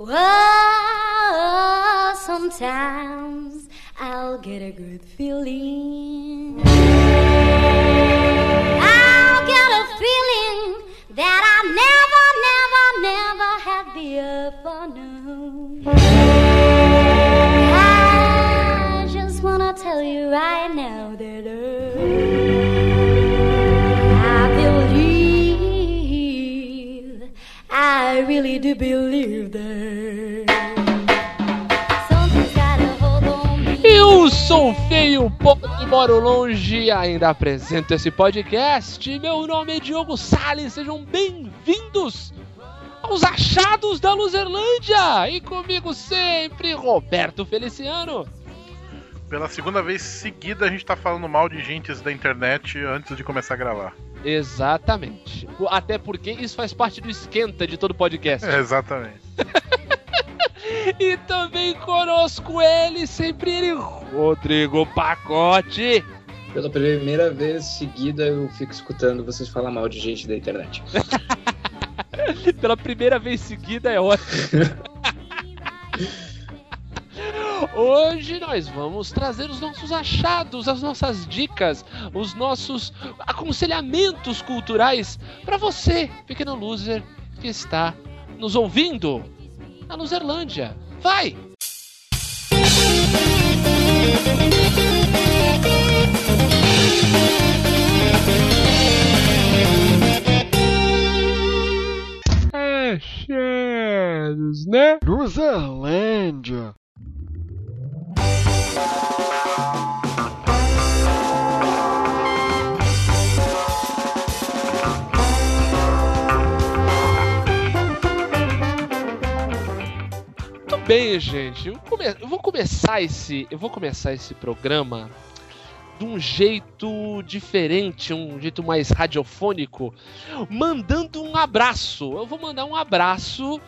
Oh, sometimes I'll get a good feeling. I'll get a feeling that I never, never, never had before known. I just wanna tell you right now that uh, I believe, I really do believe that sou feio, pobre e moro longe e ainda apresento esse podcast. Meu nome é Diogo Salles, sejam bem-vindos aos Achados da Luzerlândia. E comigo sempre, Roberto Feliciano. Pela segunda vez seguida a gente tá falando mal de gentes da internet antes de começar a gravar. Exatamente. Até porque isso faz parte do esquenta de todo podcast. É, exatamente. E também conosco ele, sempre ele, Rodrigo Pacote. Pela primeira vez seguida eu fico escutando vocês falar mal de gente da internet. Pela primeira vez seguida é ótimo. Hoje nós vamos trazer os nossos achados, as nossas dicas, os nossos aconselhamentos culturais para você, pequeno loser que está nos ouvindo na Luzerlândia. Vai! Achados, né? Luzerlândia. Bem, gente. Eu, come- eu vou começar esse, eu vou começar esse programa de um jeito diferente, um jeito mais radiofônico, mandando um abraço. Eu vou mandar um abraço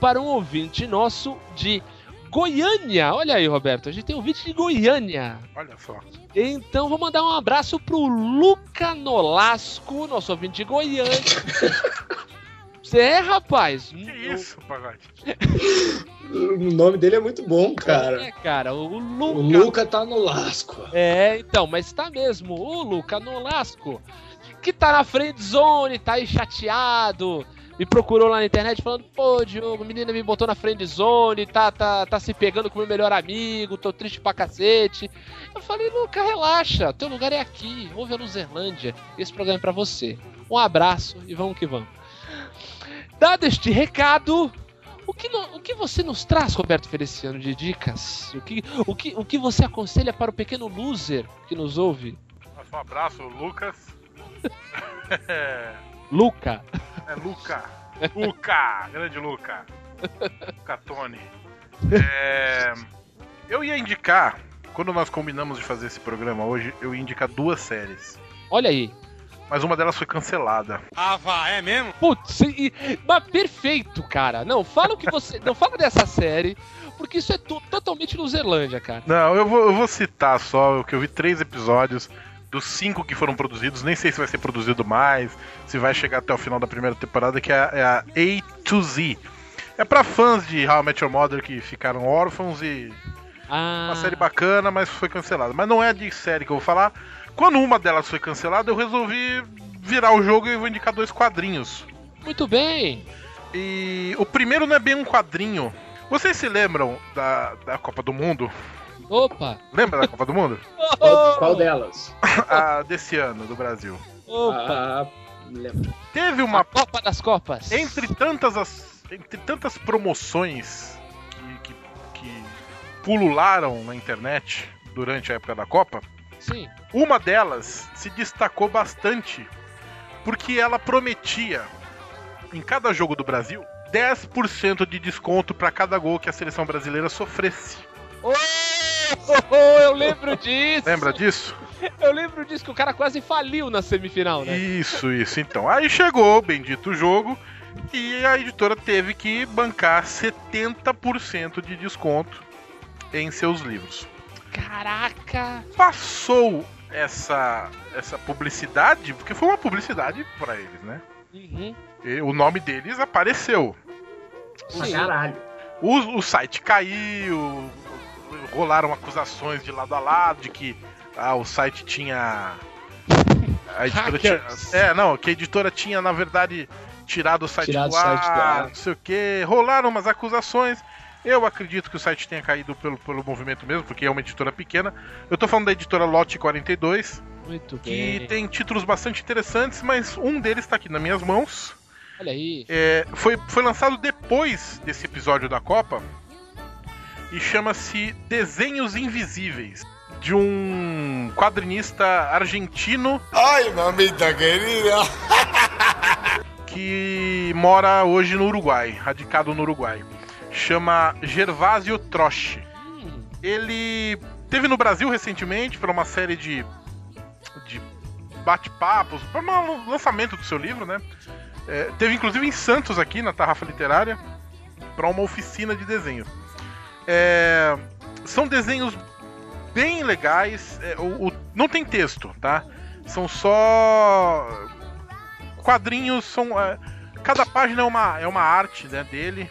para um ouvinte nosso de Goiânia. Olha aí, Roberto, a gente tem um ouvinte de Goiânia. Olha só. Então vou mandar um abraço pro Luca Nolasco, nosso ouvinte de Goiânia. Você é, rapaz? Que isso, pagode? O nome dele é muito bom, cara. É, cara, o Luca. O Luca tá no lasco. É, então, mas tá mesmo. O Luca Nolasco, que tá na friend zone, tá aí chateado. Me procurou lá na internet falando, pô, Diogo, menina me botou na friend zone, tá, tá, tá se pegando com o meu melhor amigo, tô triste pra cacete. Eu falei, Luca, relaxa, teu lugar é aqui, ouve a Luzerlândia, esse programa é pra você. Um abraço e vamos que vamos. Dado este recado, o que, no- o que você nos traz, Roberto Feliciano, de dicas? O que, o, que, o que você aconselha para o pequeno loser que nos ouve? Um abraço, Lucas. Luca. é Luca. Luca! Grande Luca. Luca Tony. É, eu ia indicar, quando nós combinamos de fazer esse programa hoje, eu ia indicar duas séries. Olha aí. Mas uma delas foi cancelada. Putz, e- mas perfeito, cara. Não, fala o que você. Não fala dessa série, porque isso é to- totalmente Luzerlândia, cara. Não, eu vou, eu vou citar só o que eu vi três episódios dos cinco que foram produzidos. Nem sei se vai ser produzido mais, se vai chegar até o final da primeira temporada, que é a, é a A to Z. É pra fãs de How I Met Your Mother que ficaram órfãos e Ah, uma série bacana, mas foi cancelada. Mas não é de série que eu vou falar. Quando uma delas foi cancelada, eu resolvi virar o jogo e vou indicar dois quadrinhos. muito bem. E o primeiro não é bem um quadrinho. Vocês se lembram da, da Copa do Mundo? Opa. Lembra da Copa do Mundo? Qual, qual delas? A desse ano, do Brasil. Opa. Ah, lembra. Teve A uma. Copa das Copas. Entre tantas, as- entre tantas promoções que, que, que pulularam na internet durante a época da Copa, Sim. uma delas se destacou bastante porque ela prometia, em cada jogo do Brasil, 10% de desconto para cada gol que a seleção brasileira sofresse. Oh, oh, oh, eu lembro disso. Lembra disso? Eu lembro disso que o cara quase faliu na semifinal, né? Isso, isso. Então, aí chegou o bendito jogo e a editora teve que bancar 70% de desconto em seus livros. Caraca. Passou essa essa publicidade, porque foi uma publicidade para eles, né? Uhum. E o nome deles apareceu. Sim. caralho. O, o site caiu, rolaram acusações de lado a lado de que ah, o site tinha. A editora tinha, é, não, que a editora tinha, na verdade, tirado o site Tirado do site ar, ar. não sei o que. Rolaram umas acusações. Eu acredito que o site tenha caído pelo, pelo movimento mesmo, porque é uma editora pequena. Eu tô falando da editora Lote 42, Muito que bem. tem títulos bastante interessantes, mas um deles tá aqui nas minhas mãos. Olha aí. É, foi, foi lançado depois desse episódio da Copa e chama-se Desenhos Invisíveis, de um quadrinista argentino Ay, mamita querida. que mora hoje no Uruguai, radicado no Uruguai. Chama Gervásio Troche. Hum, Ele teve no Brasil recentemente para uma série de, de bate-papos, para um lançamento do seu livro, né? É, teve inclusive em Santos aqui, na Tarrafa Literária, para uma oficina de desenho. É, são desenhos bem legais, é, o- o- não tem texto, tá? São só quadrinhos, são é, cada página é uma, é uma arte né, dele.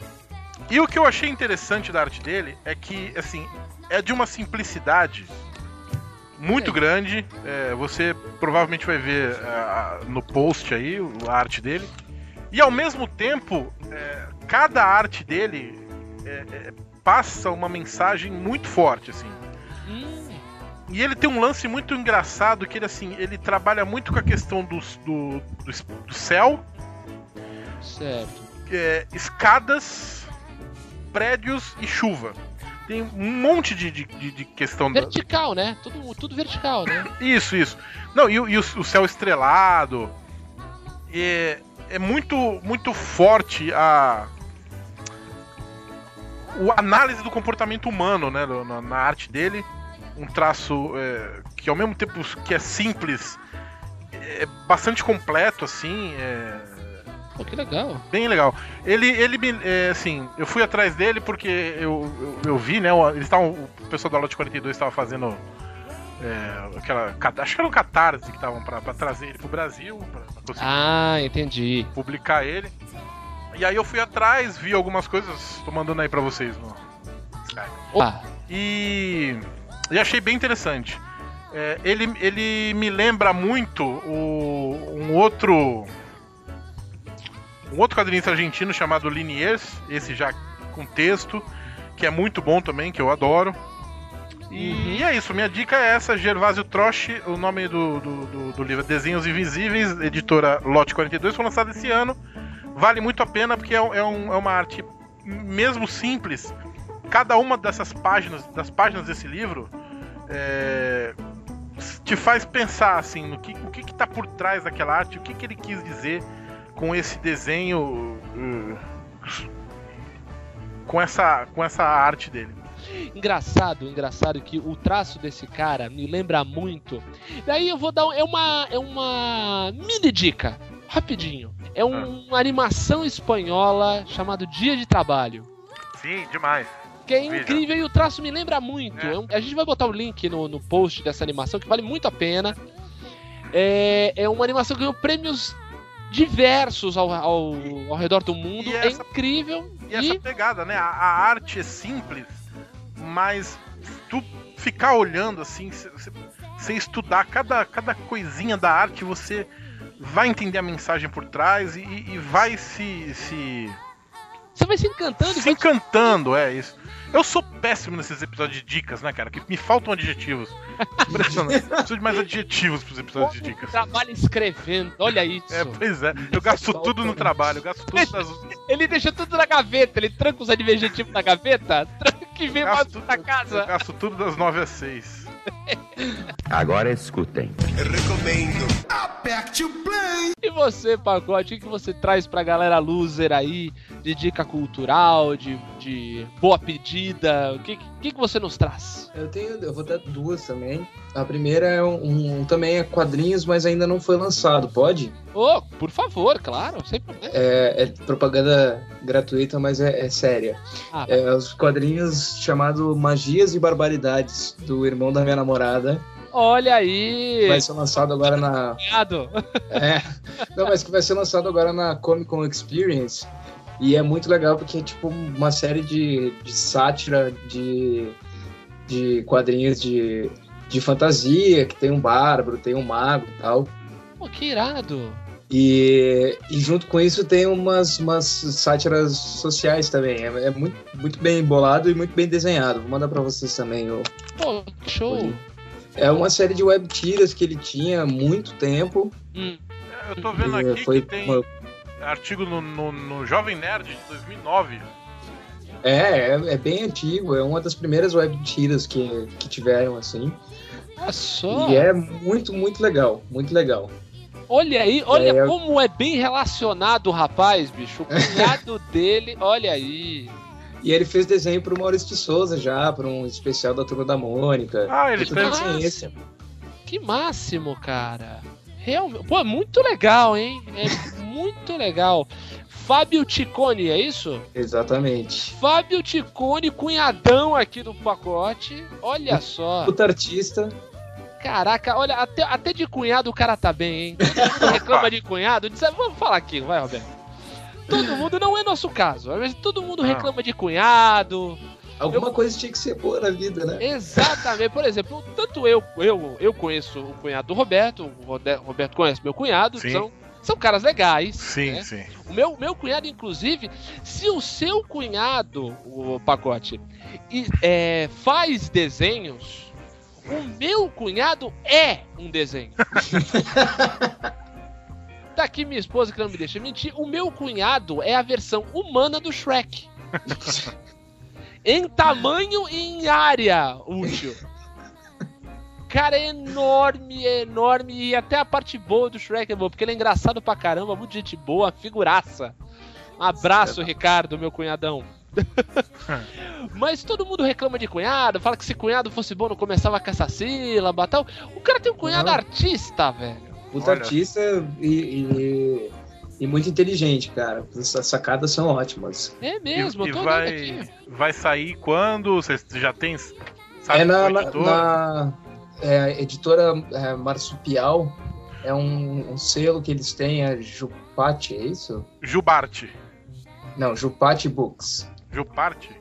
E o que eu achei interessante da arte dele é que, assim, é de uma simplicidade muito grande. É, você provavelmente vai ver é, no post aí a arte dele. E ao mesmo tempo, é, cada arte dele é, é, passa uma mensagem muito forte, assim. hum, E ele tem um lance muito engraçado que ele assim, ele trabalha muito com a questão do, do, es- do céu, certo. é, escadas, prédios e chuva. Tem um monte de, de, de- questão da, Vertical, né? Tudo, tudo vertical, né? Isso, isso. Não, e, o- e o, o céu estrelado. É, é muito, muito forte a. O análise do comportamento humano, né? Na, na arte dele. Um traço é, que ao mesmo tempo que é simples, é bastante completo, assim. É, Pô, que legal. bem legal. Ele, ele me, é, assim, eu fui atrás dele porque eu, eu, eu vi, né? o- Eles estavam, o pessoal da Lote 42 estava fazendo é, aquela, acho que era um catarse que estavam para trazer ele pro Brasil, pra, pra conseguir Ah, entendi. publicar ele. E aí eu fui atrás, vi algumas coisas, tô mandando aí pra vocês no Skype. Opa, E, e achei bem interessante. É, ele, ele me lembra muito o, um outro. Um outro quadrinista argentino chamado Liniers, esse já com texto, que é muito bom também, que eu adoro. E, e é isso, minha dica é essa, Gervásio Troche, o nome do, do, do- do livro é Desenhos Invisíveis, editora Lote 42, foi lançado esse ano. Vale muito a pena porque é, é um- é uma arte mesmo simples. Cada uma dessas páginas, das páginas desse livro, é, te faz pensar assim no que, o que está por trás daquela arte, o que, que ele quis dizer com esse desenho, uh, com essa, com essa arte dele. engraçado, engraçado que o traço desse cara me lembra muito. Daí eu vou dar é uma é uma mini dica, rapidinho. É um- uma animação espanhola chamado Dia de Trabalho. Sim, demais. Que é Veja. incrível e o traço me lembra muito. É. É um- a gente vai botar o link no, no post dessa animação que vale muito a pena. É, é uma animação que ganhou prêmios diversos ao, ao, ao redor do mundo. E É essa- incrível. E essa pegada, né? A, a arte é simples, mas tu ficar olhando assim, você estudar cada, cada coisinha da arte, você vai entender a mensagem por trás e, e vai se, se, Você vai se encantando e se vai encantando, é isso. Eu sou péssimo nesses episódios de dicas, né, cara? Que me faltam adjetivos. Impressionante. Preciso de mais adjetivos pros episódios de dicas. trabalha escrevendo. Olha isso. É, pois é. Eu gasto tudo no trabalho, eu gasto tudo nas, Ele deixa tudo na gaveta, ele tranca os adjetivos na gaveta, tranca e vem mais gasto, pra eu casa. gasto tudo das 9 às 6. Agora escutem. Recomendo. Aperte o play. E você, Pacote, o que você traz pra galera loser aí, de dica cultural, de, de boa pedida? O que, que, que você nos traz? Eu tenho, eu vou dar duas também. A primeira é um, um- também é quadrinhos, mas ainda não foi lançado, pode? Ô, por favor, claro, sem problema. É, é propaganda gratuita, mas é, é séria. Ah, É os quadrinhos chamado Magias e Barbaridades do irmão da minha namorada. Olha aí! Vai ser lançado agora na. É, não, mas que vai ser lançado agora na Comic Con Experience. E é muito legal porque é tipo uma série de, de sátira de, de quadrinhos de, de fantasia, que tem um bárbaro, tem um mago e tal. Pô, que irado. E, e junto com isso tem umas, umas sátiras sociais também. É, é muito, muito bem bolado e muito bem desenhado. Vou mandar pra vocês também. o- Pô, show. É uma série de web tiras que ele tinha há muito tempo. Hum. Eu tô vendo aqui foi que tem uma- artigo no, no, no Jovem Nerd de 2009. É, é, é bem antigo. É uma das primeiras web tiras que, que tiveram, assim. Olha só. E é muito, muito legal. Muito legal. Olha aí, olha É, como é bem relacionado o rapaz, bicho. O cunhado dele, olha aí. E ele fez desenho pro Maurício de Souza já, para um especial da Turma da Mônica. Ah, ele fez. assim. Que máximo, cara. Realmente. Pô, é muito legal, hein? É muito legal. Fábio Ticone, é isso? Exatamente. Fábio Ticone, cunhadão aqui do pacote. Olha só. Puta artista. Caraca, olha, até, até de cunhado o cara tá bem, hein? Todo mundo reclama de cunhado. Diz, Vamos falar aqui, vai, Roberto. Todo mundo, não é nosso caso, todo mundo reclama de cunhado. Alguma coisa tinha que ser boa na vida, né? Exatamente. Por exemplo, tanto eu, eu, eu conheço o cunhado do Roberto, o Roberto conhece meu cunhado, Sim. são, são caras legais. Sim, né? sim. O meu, meu cunhado, inclusive, se o seu cunhado, o pacote, é, faz desenhos, o meu cunhado é um desenho. tá aqui minha esposa que não me deixa mentir. O meu cunhado é a versão humana do Shrek. em tamanho e em área útil. Cara, é enorme, é enorme. E até a parte boa do Shrek é boa, porque ele é engraçado pra caramba, muito gente boa, figuraça. Um abraço, Ricardo, meu cunhadão. Mas todo mundo reclama de cunhado, fala que se cunhado fosse bom não começava com essa sílaba e tal. O cara tem um cunhado Não. artista, velho. Puta artista e, e, e muito inteligente, cara. Essas sacadas são ótimas. É mesmo, e, eu e vai, vai sair quando? Vocês já tem? Sabe é na, na, editor? na- é, editora é, Marsupial. É um, um selo que eles têm, é Jupati, é isso? Jubarte. Não, Jupati Books. Juparte?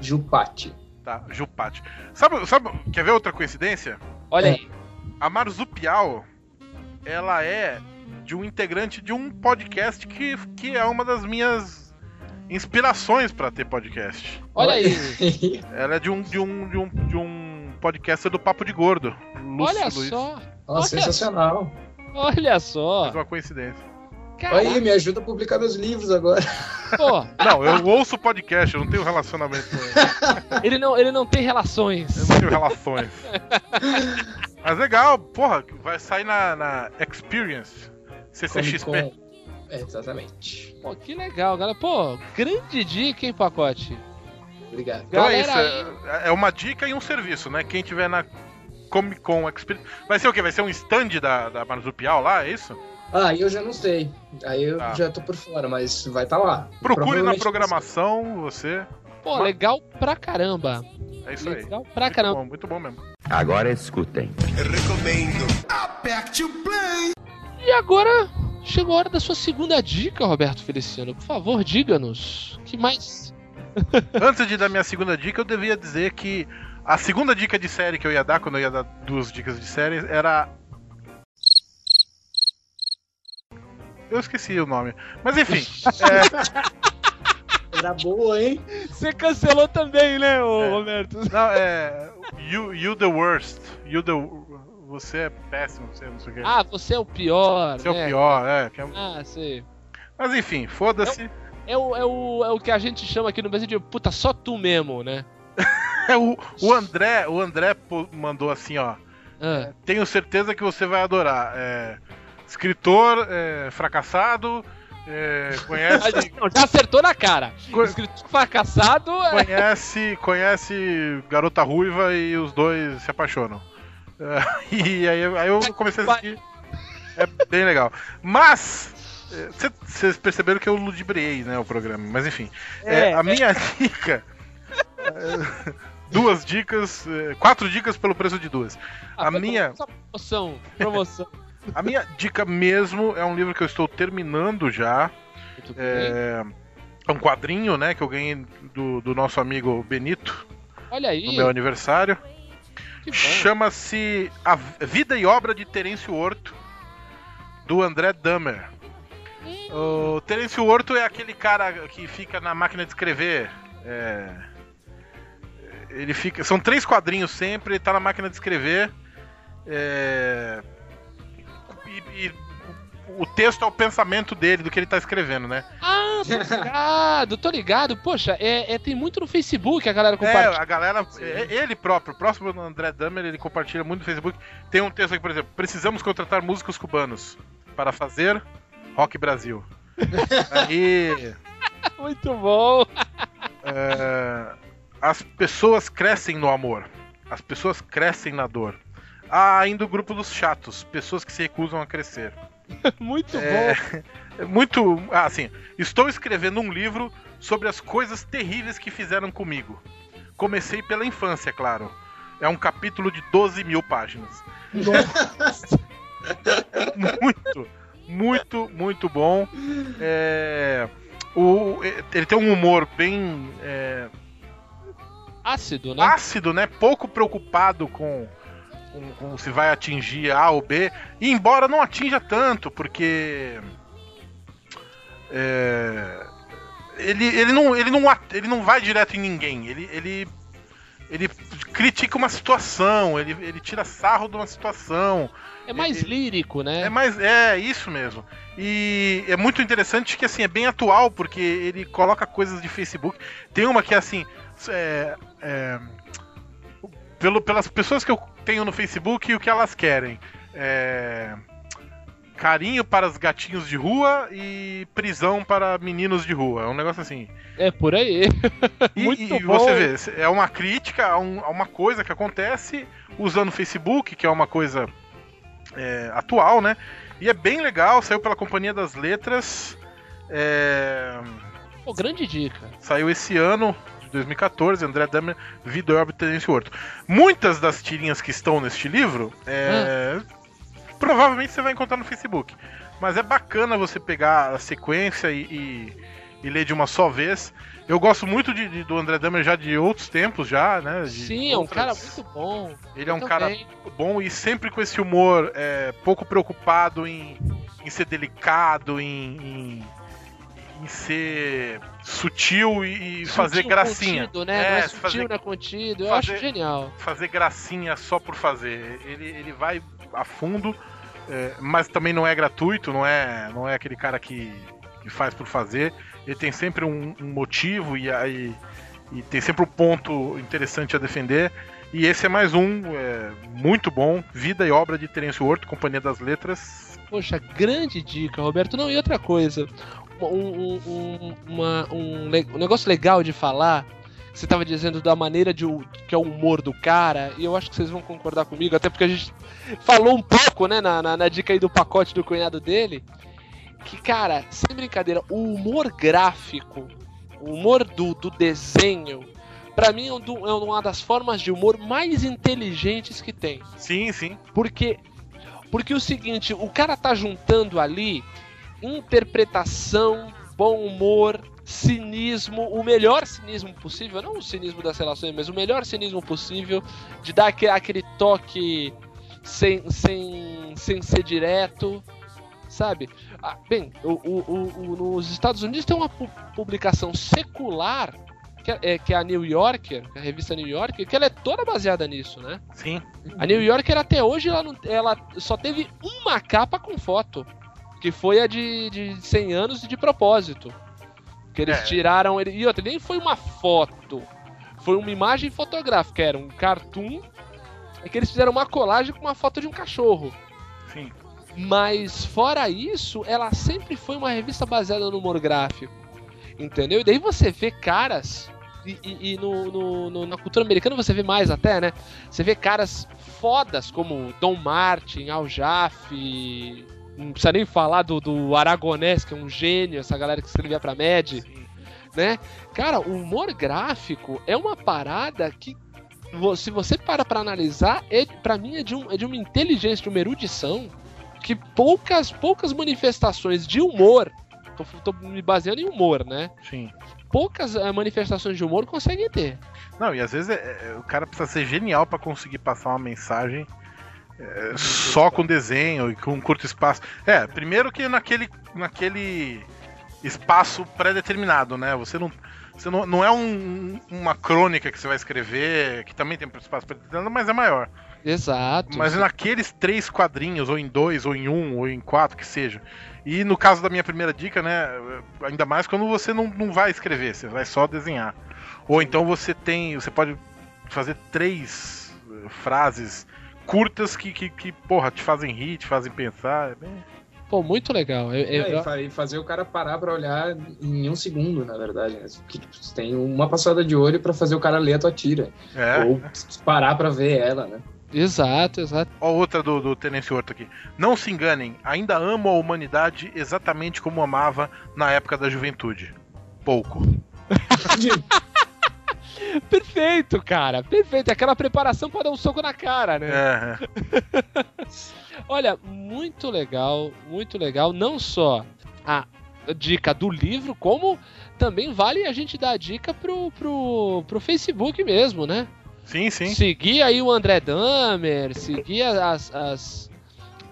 Jupati. Tá, Jupate. Sabe, sabe, quer ver outra coincidência? Olha É. aí. A Marzupial, ela é de um integrante de um podcast que, que é uma das minhas inspirações pra ter podcast. Olha aí. Ela é de um, de um, de um, de um podcaster do Papo de Gordo. Lúcio Olha Luiz. só. Olha sensacional. Olha só. Mais uma coincidência. Caraca, Aí, me ajuda a publicar meus livros agora. pô, Não, eu ouço podcast, eu não tenho relacionamento com ele. ele não, ele não tem relações. Eu não tenho relações. Mas legal, porra, vai sair na, na Experience. CCXP. É, exatamente. Pô, que legal, galera. Pô, grande dica, hein, pacote? Obrigado. Então é isso, Galera é, uma dica e um serviço, né? Quem tiver na Comic Con Experience. Vai ser o quê? Vai ser um stand da, da Marzupial lá, é isso? Ah, eu já não sei. Aí eu Tá. já tô por fora, mas vai estar lá. Procure na programação, você. Pô, legal pra caramba. É isso aí. Legal pra Muito caramba. bom, muito bom mesmo. Agora escutem. Recomendo. Aperte o play. E agora chegou a hora da sua segunda dica, Roberto Feliciano. Por favor, diga-nos. que mais? Antes de dar minha segunda dica, eu devia dizer que a segunda dica de série que eu ia dar, quando eu ia dar duas dicas de série, era. Eu esqueci o nome. Mas enfim. é, Era boa, hein? Você cancelou também, né, ô É. Roberto? não, é. You, you the worst. You the. Você é péssimo, você não sei o que. Ah, você é o pior. você é né? o pior, é. é- Ah, sei. Mas enfim, foda-se. É o, é, o, é o que a gente chama aqui no Brasil de puta, só tu mesmo, né? É, o, o André, o André mandou assim, ó. Ah, Tenho certeza que você vai adorar. É, escritor é, fracassado, é, conhece, não, já acertou na cara. Co- Escrito fracassado. é- conhece, conhece Garota Ruiva e os dois se apaixonam. E aí, aí eu comecei a assistir. É bem legal. Mas cê- vocês perceberam que eu ludibriei, né, o programa. Mas enfim, é, É, a minha dica. duas dicas, é, quatro dicas pelo preço de duas. Ah, a minha- Promoção, promoção. A minha dica mesmo é um livro que eu estou terminando já. É, É um quadrinho, né, que eu ganhei do, do nosso amigo Benito Olha aí. no meu aniversário. Chama-se A Vida e Obra de Terêncio Horto, do André Dahmer. O Terêncio Horto é aquele cara que fica na máquina de escrever. é, Ele fica. São três quadrinhos sempre, ele tá na máquina de escrever. é, E, e o texto é o pensamento dele, do que ele tá escrevendo, né? Ah, tô ligado, tô ligado. Poxa, é, é- tem muito no Facebook a galera É, compartilha. a galera, é, ele próprio, próximo do André Dahmer, ele compartilha muito no Facebook. Tem um texto aqui, por exemplo, precisamos contratar músicos cubanos para fazer Rock Brasil. Aí, Muito bom. é, as pessoas crescem no amor, as pessoas crescem na dor. Há ainda o grupo dos chatos, pessoas que se recusam a crescer. Muito É, bom. é muito. Ah, assim, estou escrevendo um livro sobre as coisas terríveis que fizeram comigo. Comecei pela infância, claro. É um capítulo de 12 mil páginas. muito, muito, muito bom. É, o, ele tem um humor bem é, Ácido, né? ácido, né? Pouco preocupado com, com- com se vai atingir A ou B. E embora não atinja tanto, porque. é, ele, ele, não, ele, não, ele não vai direto em ninguém. Ele, ele, ele critica uma situação, ele, ele tira sarro de uma situação. É mais ele- lírico, né? É mais é isso mesmo. E é muito interessante que assim é bem atual porque ele coloca coisas de Facebook. Tem uma que é assim, é, é, pelo, pelas pessoas que eu tenho no Facebook e o que elas querem. É, carinho para os gatinhos de rua e prisão para meninos de rua. É um negócio assim. É por aí. E, Muito e bom. você vê, é uma crítica a, um- a uma coisa que acontece usando o Facebook, que é uma coisa é, atual, né? E é bem legal, saiu pela Companhia das Letras. é, Pô, grande dica. saiu esse ano, de 2014, André Dahmer, Vida e de Terence Horto. Muitas das tirinhas que estão neste livro, é, provavelmente você vai encontrar no Facebook. Mas é bacana você pegar a sequência e, e- e ler de uma só vez. Eu gosto muito de- de- do André Dahmer já de outros tempos, já, né? Sim, é um outras- cara muito bom. Ele é um cara também. bom e sempre com esse humor é, pouco preocupado em, em ser delicado, em, em, em ser sutil e, e fazer Sutil, gracinha. Contido, né? não é sutil, fazer, não é contido. Eu fazer- acho genial. fazer gracinha só por fazer. Ele, ele vai a fundo, é, mas também não é gratuito, não é, não é aquele cara que, que faz por fazer. Ele tem sempre um, um motivo e, aí e tem sempre um ponto interessante a defender. E esse é mais um, é, muito bom. Vida e obra de Terence Horto, Companhia das Letras. Poxa, grande dica, Roberto. Não, e outra coisa. Um, um- um- uma- um um negócio legal de falar. Você estava dizendo da maneira de, que é o humor do cara, e eu acho que vocês vão concordar comigo, até porque a gente falou um pouco, né, na, na, na dica aí do pacote do cunhado dele. Que, cara, sem brincadeira, o humor gráfico, o humor do, do desenho, pra mim é, um do- é uma das formas de humor mais inteligentes que tem. Sim, sim. Porque porque o seguinte, o cara tá juntando ali interpretação, bom humor, cinismo, o melhor cinismo possível, não o cinismo das relações, mas o melhor cinismo possível de dar aquele, aquele toque sem, sem, sem ser direto, sabe? Ah, bem, o, o- o- nos Estados Unidos tem uma pu- publicação secular que é, é- que é a New Yorker, a revista New Yorker, que ela é toda baseada nisso, né? Sim. A New Yorker até hoje ela, não- ela só teve uma capa com foto, que foi a de, de 100 anos e de propósito. Que eles É. tiraram ele e outra, nem foi uma foto, foi uma imagem fotográfica, era um cartoon e que eles fizeram uma colagem com uma foto de um cachorro. Sim. Mas fora isso, ela sempre foi uma revista baseada no humor gráfico. Entendeu? E daí você vê caras. E, e- e no, no- no- na cultura americana você vê mais até, né? Você vê caras fodas como Don Martin, Al Jaffe. Não precisa nem falar do, do Aragonés, que é um gênio, essa galera que escrevia pra Mad, né? Cara, o humor gráfico é uma parada que, se você para pra analisar, é, pra mim é de, um, é de uma inteligência, de uma erudição, que poucas, poucas manifestações de humor tô, tô me baseando em humor, né? Sim. Poucas eh, manifestações de humor conseguem ter. Não, e às vezes é- é- o cara precisa ser genial pra conseguir passar uma mensagem é, só com desenho e com um curto espaço. É, primeiro que naquele, naquele espaço pré-determinado, né? Você não. Você não, não é um- uma crônica que você vai escrever, que também tem espaço pré-determinado, mas é maior. Exato. Mas naqueles três quadrinhos, ou em dois, ou em um, ou em quatro, que seja. E no caso da minha primeira dica, né? Ainda mais quando você não, não vai escrever, você vai só desenhar. Ou então você tem. Você pode fazer três eh, frases curtas que, que, que, porra, te fazem rir, te fazem pensar. É bem- Pô, muito legal. Eu- eu- É, e fa- fazer o cara parar pra olhar em um segundo, na verdade. Né? Porque tipo, você tem uma passada de olho pra fazer o cara ler a tua tira. É. Ou parar pra ver ela, né? Exato, exato. Ó, outra do, do Tenente Horto aqui. Não se enganem, ainda amo a humanidade exatamente como amava na época da juventude. Pouco. Perfeito, cara. Perfeito. Aquela preparação pra dar um soco na cara, né? É, é. Olha, muito legal, muito legal. Não só a dica do livro, como também vale a gente dar a dica pro, pro, pro Facebook mesmo, né? Sim, sim. Seguir aí o André Damer, seguir as, as-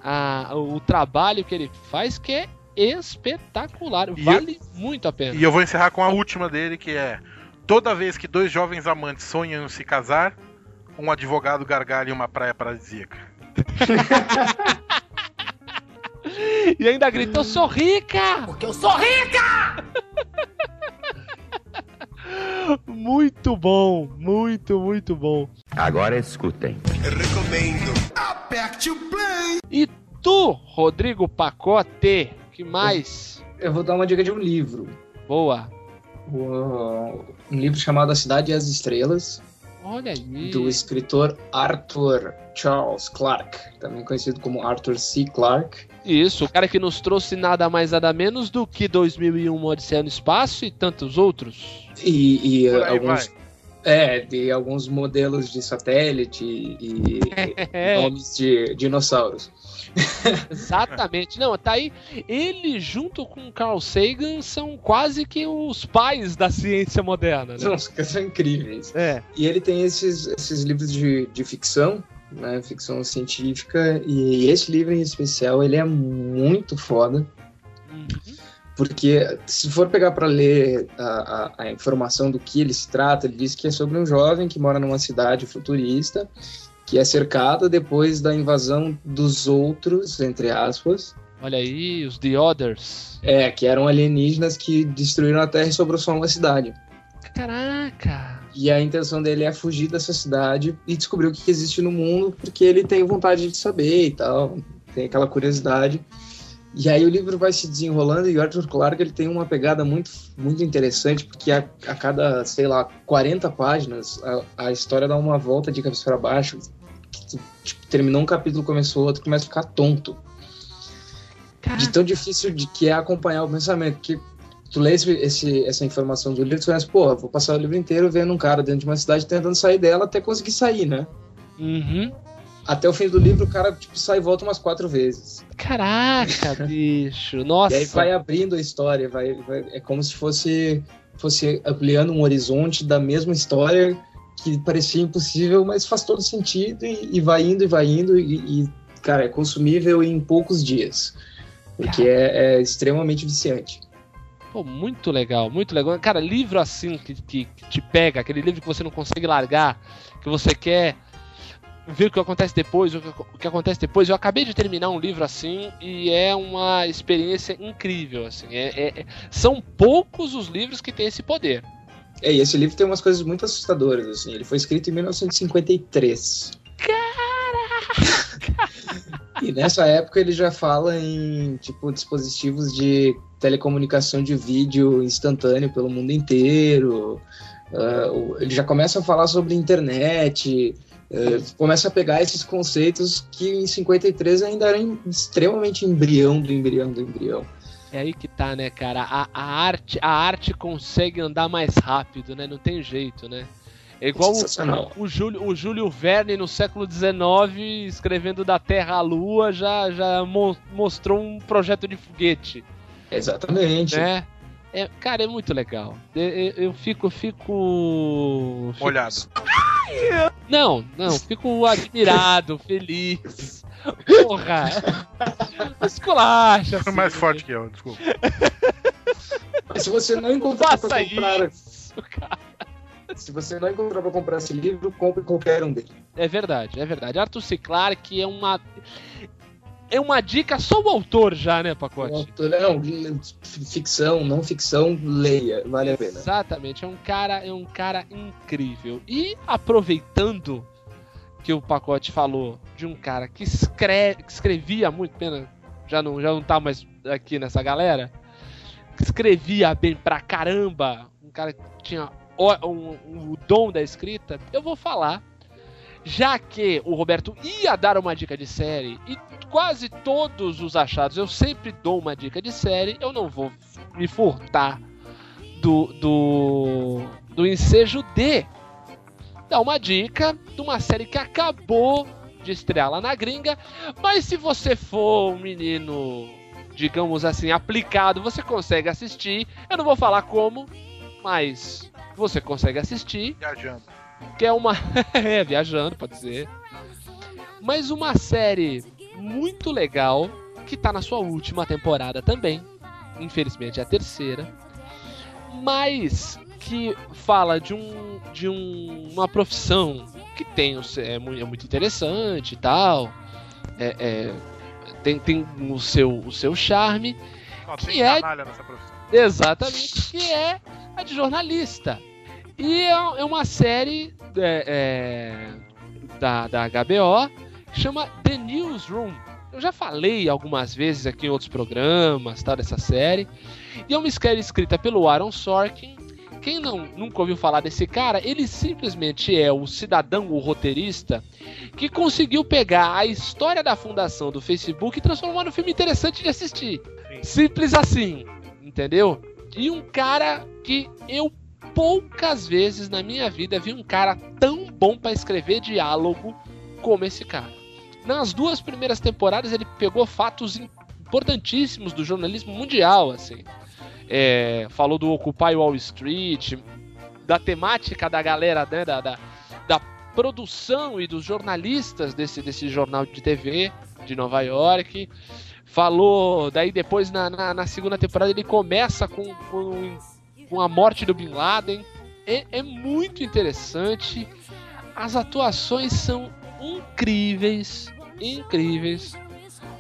a- o trabalho que ele faz, que é espetacular. E Vale muito a pena. E eu vou encerrar com a última dele, que é: toda vez que dois jovens amantes sonham em se casar, um advogado gargalha em uma praia paradisíaca. E ainda gritou, sou rica! Porque eu sou rica! Muito bom, muito, muito bom. Agora escutem. Recomendo. Aperte o play. E tu, Rodrigo Pacote, que mais? Eu vou dar uma dica de um livro. Boa. Um livro chamado A Cidade e as Estrelas, Olha aí. do escritor Arthur Charles Clarke, também conhecido como Arthur C. Clarke. Isso, o cara que nos trouxe nada mais nada menos do que 2001 Uma Odisseia no Espaço e tantos outros. E, e, aí alguns. É, de alguns modelos de satélite e É, nomes de dinossauros. exatamente. Não, tá aí. Ele junto com Carl Sagan são quase que os pais da ciência moderna, né? São, são incríveis. É. E ele tem esses, esses livros de, de ficção, né, ficção científica, e esse livro em especial, ele é muito foda. Porque se for pegar para ler a, a, a informação do que ele se trata, ele diz que é sobre um jovem que mora numa cidade futurista, que é cercada depois da invasão dos outros, entre aspas, Olha aí, os The Others. é, que eram alienígenas que destruíram a Terra e sobrou só uma cidade. Caraca! E a intenção dele é fugir dessa cidade e descobrir o que existe no mundo, porque ele tem vontade de saber e tal, tem aquela curiosidade. E aí o livro vai se desenrolando e o Arthur Clarke ele tem uma pegada muito, muito interessante, porque a, a cada, sei lá, 40 páginas, a, a história dá uma volta de cabeça para baixo. que tu, tipo, terminou um capítulo, começou outro, começa a ficar tonto. De tão difícil de que é acompanhar o pensamento, que tu lê esse, esse- essa informação do livro, tu pensa, pô, vou passar o livro inteiro vendo um cara dentro de uma cidade tentando sair dela até conseguir sair, né? Uhum. Até o fim do livro, o cara tipo, sai e volta umas quatro vezes. Caraca, bicho. Nossa. E aí vai abrindo a história, vai, vai- é como se fosse, fosse ampliando um horizonte da mesma história que parecia impossível, mas faz todo sentido e, e vai indo e vai indo e, e, cara, é consumível em poucos dias. Porque é, é extremamente viciante. Pô, muito legal, muito legal. Cara, livro assim que, que, que te pega, aquele livro que você não consegue largar, que você quer ver o que acontece depois, o que, acontece depois. Eu acabei de terminar um livro assim e é uma experiência incrível. Assim, é, é- é- são poucos os livros que têm esse poder. É, e esse livro tem umas coisas muito assustadoras, assim. Ele foi escrito em 1953. E nessa época ele já fala em, tipo, dispositivos de telecomunicação de vídeo instantâneo pelo mundo inteiro. O- ele já começa a falar sobre internet, eh, começa a pegar esses conceitos que em 53 ainda eram extremamente embrião do embrião do embrião. É aí que tá, né, cara? A, a arte, a arte consegue andar mais rápido, né? Não tem jeito, né? É igual o, o Júlio, o Júlio Verne no século XIX escrevendo da Terra à Lua já, já mo- mostrou um projeto de foguete. Exatamente. né? É, cara, é muito legal. Eu, eu- eu fico, fico. fico- Molhado. Não, não, fico admirado, feliz. Porra! Esculacha! Foi mais forte que eu, desculpa. Mas se você não encontrar Faça pra comprar, isso, cara. se você não encontrar pra comprar esse livro, compre qualquer um dele. É verdade, é verdade. Arthur C. Clarke é uma. É uma dica só o autor já, né, Pacote? Não, ficção, não ficção, leia, vale a pena. Exatamente, é um cara, é um cara incrível. E aproveitando que o Pacote falou de um cara que, escre- que escrevia muito, pena, já não, já não tá mais aqui nessa galera, que escrevia bem pra caramba, um cara que tinha o, um- um- o dom da escrita, eu vou falar. Já que o Roberto ia dar uma dica de série e quase todos os achados eu sempre dou uma dica de série, eu não vou me furtar do, do, do ensejo de dar uma dica de uma série que acabou de estrear lá na gringa, mas se você for um menino, digamos assim, aplicado, você consegue assistir. Eu não vou falar como, mas você consegue assistir Viajando. que é uma. é, viajando, pode ser. Mas uma série muito legal, que tá na sua última temporada também. Infelizmente é a terceira. Mas que fala de um. de um, uma profissão que tem é, é muito interessante e tal. É, é, tem, tem o, seu, o seu charme. Ó, Que é- canalha nessa profissão. Exatamente, que é a de jornalista. E é, é uma série é, da, da HBO que chama The Newsroom. Eu já falei algumas vezes aqui em outros programas tal, dessa série. E é uma série escrita pelo Aaron Sorkin. Quem não, nunca ouviu falar desse cara, ele simplesmente é o cidadão, o roteirista, que conseguiu pegar a história da fundação do Facebook e transformar num filme interessante de assistir. Sim. Simples assim, entendeu? E um cara que eu poucas vezes na minha vida vi um cara tão bom pra escrever diálogo como esse cara. Nas duas primeiras temporadas ele pegou fatos importantíssimos do jornalismo mundial, assim. É, falou do Occupy Wall Street, da temática da galera, né, da, da, da produção e dos jornalistas desse, desse jornal de TV de Nova York. Falou, daí depois na, na, na segunda temporada ele começa com, com, com a morte do Bin Laden. É, é muito interessante. As atuações são incríveis, incríveis.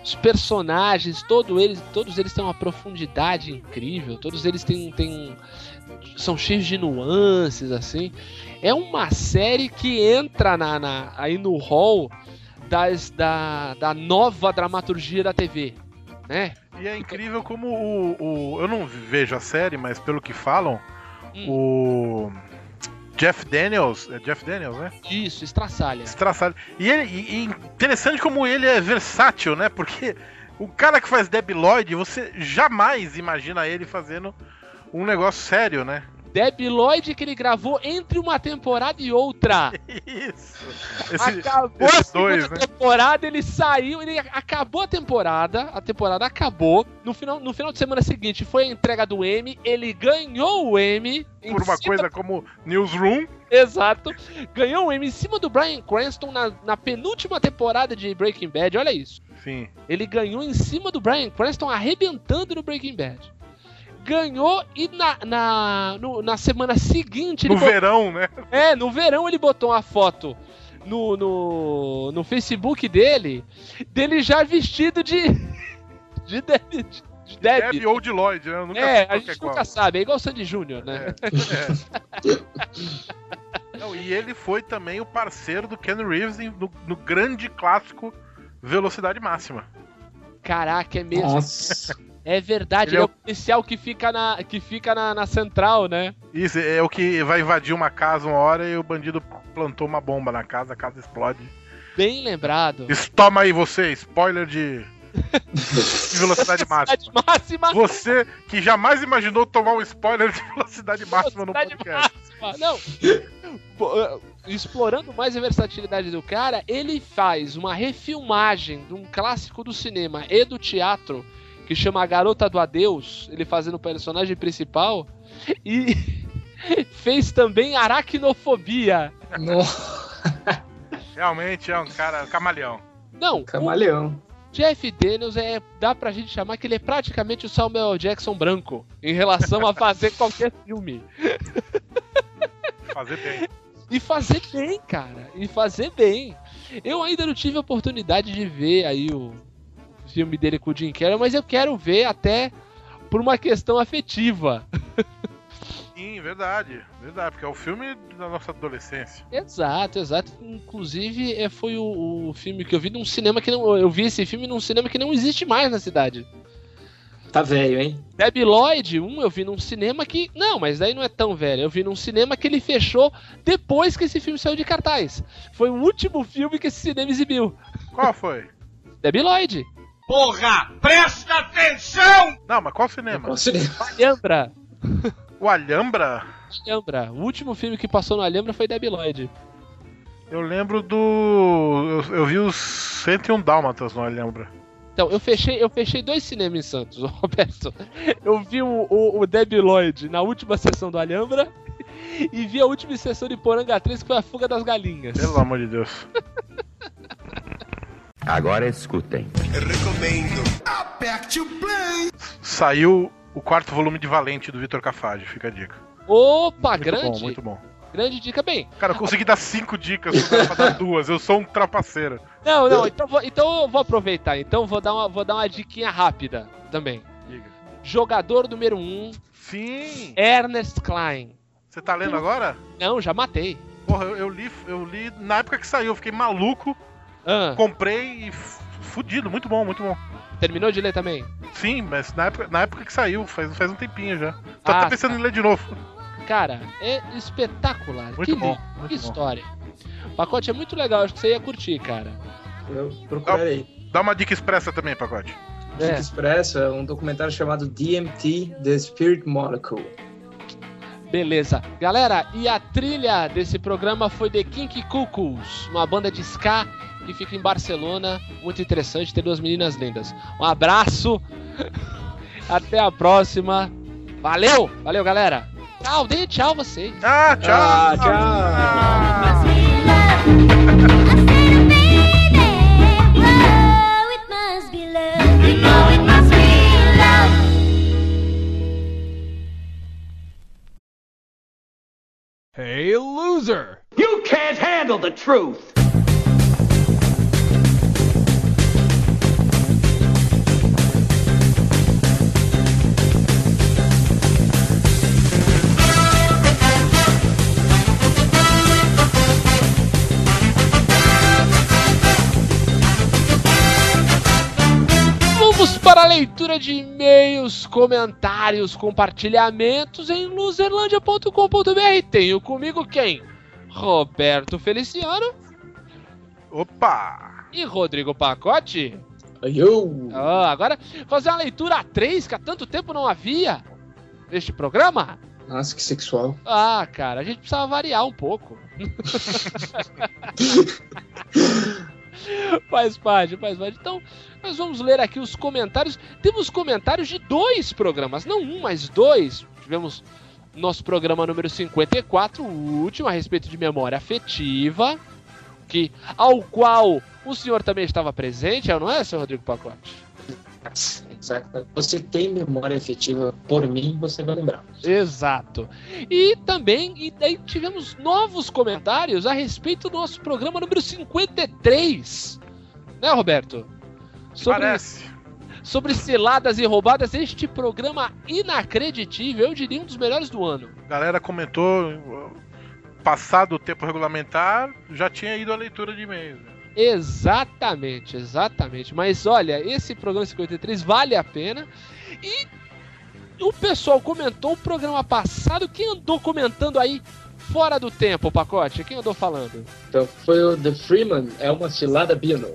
Os personagens, todo eles, todos eles têm uma profundidade incrível. Todos eles têm, têm são cheios de nuances assim. É uma série que entra na, na- aí no hall das, da, da nova dramaturgia da TV, né? E é incrível como o, o- Eu não vejo a série, mas pelo que falam, Hum. o. Jeff Daniels. É Jeff Daniels, né? Isso, estraçalha. Estraçalho. E, ele, e, e interessante como ele é versátil, né? Porque o cara que faz Debi Lloyd, você jamais imagina ele fazendo um negócio sério, né? Debi Lloyd que ele gravou entre uma temporada e outra. Isso. Esse- acabou a segunda dois, né? temporada, ele saiu, ele acabou a temporada, a temporada acabou. No final, no final de semana seguinte foi a entrega do M, ele ganhou o M. por uma cima- coisa como Newsroom. Exato. Ganhou o M em cima do Brian Cranston na, na penúltima temporada de Breaking Bad, olha isso. Sim. Ele ganhou em cima do Brian Cranston, arrebentando no Breaking Bad. Ganhou e na, na, no- na semana seguinte ele No botou- verão, né? é, no verão ele botou uma foto no, no, no Facebook dele, dele já vestido de. de Debbie. De Debbie. Debbie ou de Lloyd, né? Eu nunca É, sei a qual que gente é qual. nunca sabe, é igual o Sandy Júnior, né? É. Não, e ele foi também o parceiro do Ken Reeves no, no grande clássico Velocidade Máxima. Caraca, é mesmo. Nossa. É verdade, Ele ele é é o policial que fica na, que fica na, na central, né? Isso, é o que vai invadir uma casa uma hora e o bandido plantou uma bomba na casa, a casa explode. Bem lembrado. Isso, toma aí você, spoiler de, de velocidade máxima. Máxima. Você que jamais imaginou tomar um spoiler de velocidade máxima no Velocidade podcast. máxima. Não. Eh, Explorando mais a versatilidade do cara, ele faz uma refilmagem de um clássico do cinema e do teatro que chama A Garota do Adeus, ele fazendo o personagem principal, e fez também Aracnofobia. Nossa, Realmente é um cara camaleão. Não, camaleão. Jeff Daniels é. dá pra gente chamar que ele é praticamente o Samuel Jackson branco em relação a fazer qualquer filme. Fazer bem. E fazer bem, cara. E fazer bem. Eu ainda não tive a oportunidade de ver aí o filme dele com o Jim Carrey, mas eu quero ver até por uma questão afetiva. Sim, verdade. Verdade, porque é o filme da nossa adolescência. Exato, exato. Inclusive, é, foi o, o filme que eu vi num cinema que não. Eu vi esse filme num cinema que não existe mais na cidade. Tá velho, hein? Debbie Lloyd, um eu vi num cinema que. Não, mas daí não é tão velho. Eu vi num cinema que ele fechou depois que esse filme saiu de cartaz. Foi o último filme que esse cinema exibiu. Qual foi? Debbie Lloyd. Porra, presta atenção! Não, mas qual cinema? Qual cinema? Alhambra. O Alhambra? Alhambra. O último filme que passou no Alhambra foi Debbie Lloyd. Eu lembro do. Eu, eu vi os 101 Dálmatas no Alhambra. Então, eu fechei, eu fechei dois cinemas em Santos, Roberto. Eu vi o, o, o Debbie Lloyd na última sessão do Alhambra e vi a última sessão de Poranga 3, que foi a Fuga das Galinhas. Pelo amor de Deus. Agora escutem. Recomendo. Aperte o play. Saiu o quarto volume de Valente do Vitor Cafage, fica a dica. Opa, Muito grande. bom, muito bom. Grande dica, bem. Cara, eu consegui dar cinco dicas pra dar duas. Eu sou um trapaceiro. Não, não, então, vou, então eu vou aproveitar. Então vou dar uma, vou dar uma diquinha rápida também. Diga. Jogador número 1, um, Sim! Ernest Klein. Você tá lendo agora? Não, já matei. Porra, eu, eu li, eu li na época que saiu, eu fiquei maluco, Ah, comprei e fudido, muito bom, muito bom. terminou de ler também? Sim, mas na época, na época que saiu, faz, faz um tempinho já. Tô Ah, até pensando em ler de novo. Cara, é espetacular. Muito que bom, lindo, muito que bom. história. O pacote é muito legal, acho que você ia curtir, cara. Eu procurarei. Dá uma dica expressa também, pacote. Dica É. Expressa é um documentário chamado DMT, The Spirit Molecule. Beleza. Galera, e a trilha desse programa foi The Kinky Cuckoos, uma banda de ska que fica em Barcelona. Muito interessante, tem duas meninas lindas. Um abraço, até a próxima. Valeu, valeu, galera. Tchau, dê tchau vocês. Ah, tchau! Ah, tchau! love. Hey, loser! You can't handle the truth. Leitura de e-mails, comentários, compartilhamentos em loserlandia.com.br. Tenho comigo quem? Roberto Feliciano Opa! e Rodrigo Pacote. Eu! Ah, agora fazer uma leitura a três que há tanto tempo não havia neste programa. Nossa, que sexual. Ah, cara, a gente precisava variar um pouco. faz parte, faz parte. Então, nós vamos ler aqui os comentários. Temos comentários de dois programas, não um, mas dois. Tivemos nosso programa número 54, o último, a respeito de memória afetiva, que ao qual o senhor também estava presente, não é, seu Rodrigo Pacote? Exato. Você tem memória afetiva por mim, você vai lembrar. Exato. E também, e daí tivemos novos comentários a respeito do nosso programa número 53. Né, Roberto? Sobre, Parece. sobre ciladas e roubadas, este programa inacreditível, eu diria um dos melhores do ano. A galera comentou, passado o tempo regulamentar, já tinha ido a leitura de e-mails. né? Exatamente, exatamente. Mas olha, esse programa 53 vale a pena. E o pessoal comentou o programa passado. Quem andou comentando aí fora do tempo, pacote? Quem andou falando? Então, foi o The Freeman, é uma cilada Bino.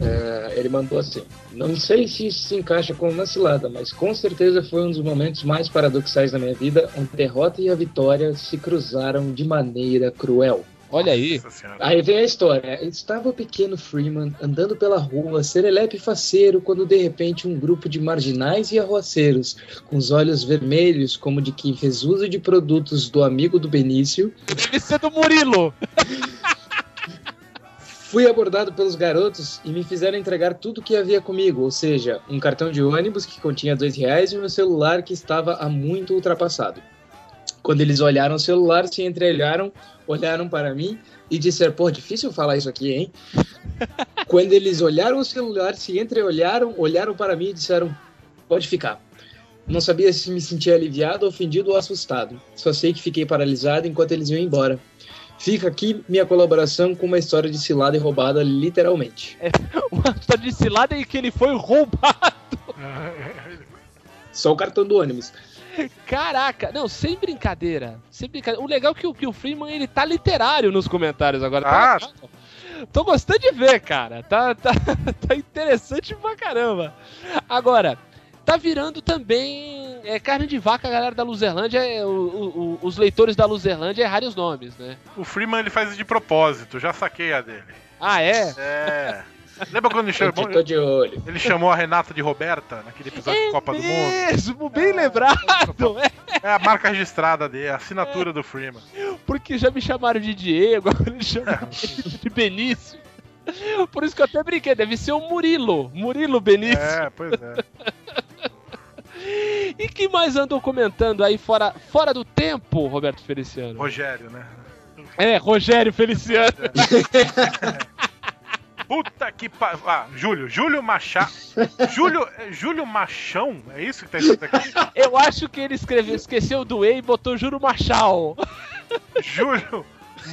É, ele mandou assim: Não sei se isso se encaixa como uma cilada, mas com certeza foi um dos momentos mais paradoxais da minha vida, onde a derrota e a vitória se cruzaram de maneira cruel. Olha aí. Aí vem a história. Estava o pequeno Freeman andando pela rua, serelepe e faceiro, quando de repente um grupo de marginais e arruaceiros, com os olhos vermelhos como de quem fez uso de produtos do amigo do Benício, Deve ser do Murilo. Fui abordado pelos garotos e me fizeram entregar tudo que havia comigo, ou seja, um cartão de ônibus que continha dois reais e um celular que estava há muito ultrapassado. Quando eles olharam o celular, se entreolharam, olharam para mim e disseram, pô, difícil falar isso aqui, hein? Quando eles olharam o celular, se entreolharam, olharam para mim e disseram, pode ficar. Não sabia se me sentia aliviado, ofendido ou assustado. Só sei que fiquei paralisado enquanto eles iam embora. Fica aqui minha colaboração com uma história de cilada e roubada, literalmente. Uma história de cilada e que ele foi roubado. Só o cartão do ônibus. Caraca, não, sem brincadeira. Sem brincadeira. O legal é que o, que o Freeman ele tá literário nos comentários agora. Tá Ah. legal. Tô gostando de ver, cara. Tá, tá, tá interessante pra caramba. Agora, tá virando também é, carne de vaca, a galera da Luzerlândia. é, o- o- os leitores da Luzerlândia errarem os nomes, né? O Freeman ele faz de propósito, já saquei a dele. Ah, é? É. Lembra quando ele Eu chamou, que tô de olho. ele chamou a Renata de Roberta naquele episódio de Copa do Mundo? Mesmo, bem lembrado. É, É a marca registrada dele, a assinatura do Freeman. porque já me chamaram de Diego, agora eles chamam de Benício. Por isso que eu até brinquei, deve ser o Murilo. Murilo Benício. É, pois é. E que mais andou comentando aí fora, fora do tempo, Roberto Feliciano? Rogério, né? É, Rogério Feliciano. Puta que pa... Ah, Júlio, Júlio Machado. Júlio, é Júlio Machão? É isso que tá escrito aqui? Eu acho que ele escreveu, esqueceu do E e botou Juro Machal. Júlio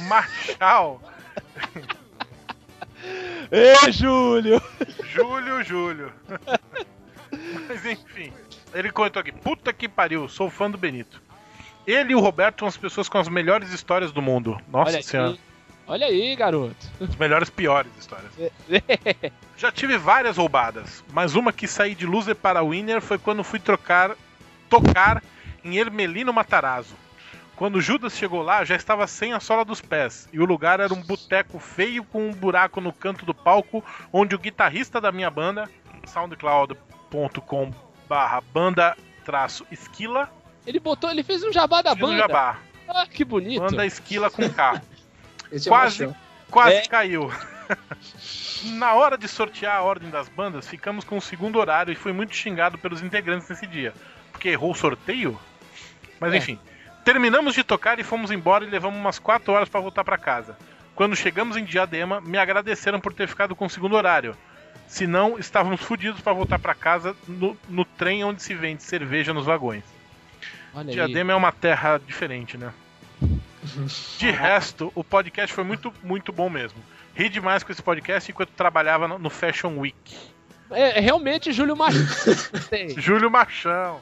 Machal. Ê, Júlio! Júlio, Júlio. Mas enfim, ele comentou aqui: Puta que pariu, sou fã do Benito. Ele e o Roberto são as pessoas com as melhores histórias do mundo. Nossa Olha senhora. Olha aí, garoto. As melhores piores histórias. Já tive várias roubadas, mas uma que saí de loser para winner foi quando fui trocar, tocar em Ermelino Matarazzo. Quando Judas chegou lá, já estava sem a sola dos pés, e o lugar era um boteco feio com um buraco no canto do palco, onde o guitarrista da minha banda, soundcloud.com barra banda traço esquila, Ele botou, ele fez um jabá da fez um banda. jabá, Ah, que bonito. banda esquila com K. Esse Quase. é machão. Quase É. caiu. Na hora de sortear a ordem das bandas, ficamos com o segundo horário e fui muito xingado pelos integrantes nesse dia. Porque errou o sorteio? Mas É. enfim. Terminamos de tocar e fomos embora e levamos umas 4 horas para voltar para casa. Quando chegamos em Diadema, me agradeceram por ter ficado com o segundo horário. Senão, estávamos fodidos para voltar para casa no, no trem onde se vende cerveja nos vagões. Olha aí. Diadema é uma terra diferente, né? De resto, o podcast foi muito, muito bom mesmo. Ri demais com esse podcast enquanto trabalhava no- Fashion Week. É, é realmente Júlio Machão. Júlio Machão.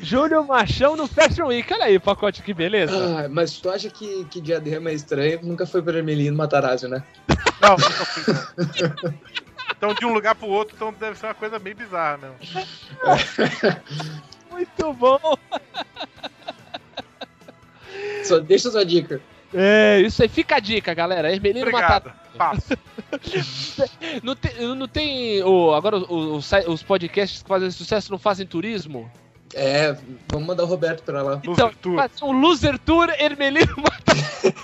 Júlio Machão no Fashion Week. Olha aí, pacote, que beleza. Ah, mas tu acha que, que Diadema é estranho? Nunca foi para Ermelino Matarazzo, né? Não, nunca fui. Então, de um lugar pro outro, então deve ser uma coisa meio bizarra mesmo. Muito bom. Só deixa sua dica. É, isso aí. Fica a dica, galera. Ermelino Obrigado. Matata. Não tem, não tem o, agora o- o sai- os podcasts que fazem sucesso não fazem turismo? É, vamos mandar o Roberto pra lá. Então, Loser Tour. faz um Loser Tour Ermelino Matata.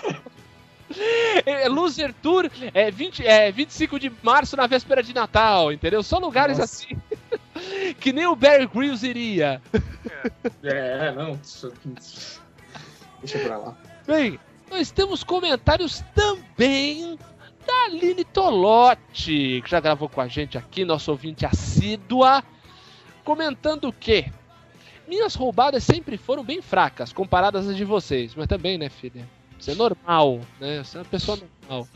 É, Loser Tour é, 20, é 25 de março na véspera de Natal, entendeu? Só lugares Nossa. assim. que nem o Barry Grylls iria. É, não. Deixa pra lá. Bem, nós temos comentários também da Aline Tolotti, que já gravou com a gente aqui, nosso ouvinte assídua, comentando o quê? Minhas roubadas sempre foram bem fracas, comparadas às de vocês, mas também, né, filha? Isso é normal, né? Você é uma pessoa normal.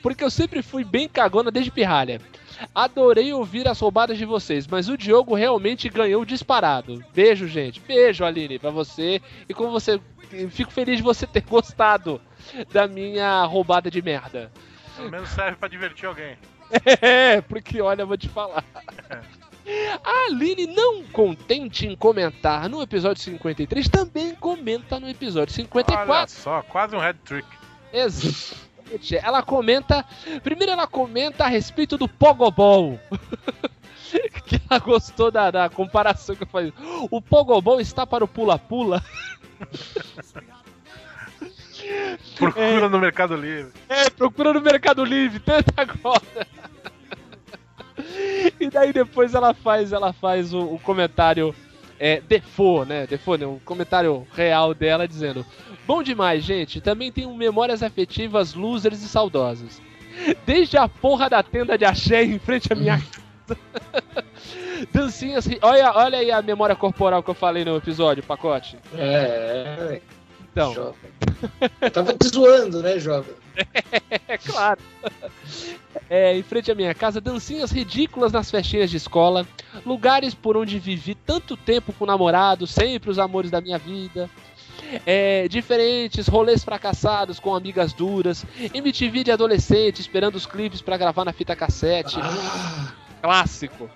Porque eu sempre fui bem cagona desde pirralha. Adorei ouvir as roubadas de vocês, mas o Diogo realmente ganhou disparado. Beijo, gente. Beijo, Aline, pra você. E como você. Fico feliz de você ter gostado da minha roubada de merda. Pelo menos serve pra divertir alguém. É, porque olha, eu vou te falar. A Aline, não contente em comentar no episódio 53, também comenta no episódio Olha 54. só, quase um head trick. Exatamente. Ela comenta. Primeiro ela comenta a respeito do Pogobol. que ela gostou da, da comparação que eu falei. O Pogobol está para o pula-pula. Procura no Mercado Livre. É, procura no Mercado Livre, tenta agora. E daí depois ela faz, ela faz o, o comentário é, default, né? Default, né? Um comentário real dela dizendo: Bom demais, gente. Também tenho memórias afetivas, losers e saudosas. Desde a porra da tenda de axé em frente à minha. Dancinhas. ri- Olha, olha aí a memória corporal que eu falei no episódio, pacote. É, Então, jovem. Eu tava te zoando, né, jovem? é claro. É, em frente à minha casa, dancinhas ridículas nas festinhas de escola, lugares por onde vivi tanto tempo com namorado, sempre os amores da minha vida. É, diferentes rolês fracassados com amigas duras, MTV de adolescente esperando os clipes pra gravar na fita cassete, Ah, clássico.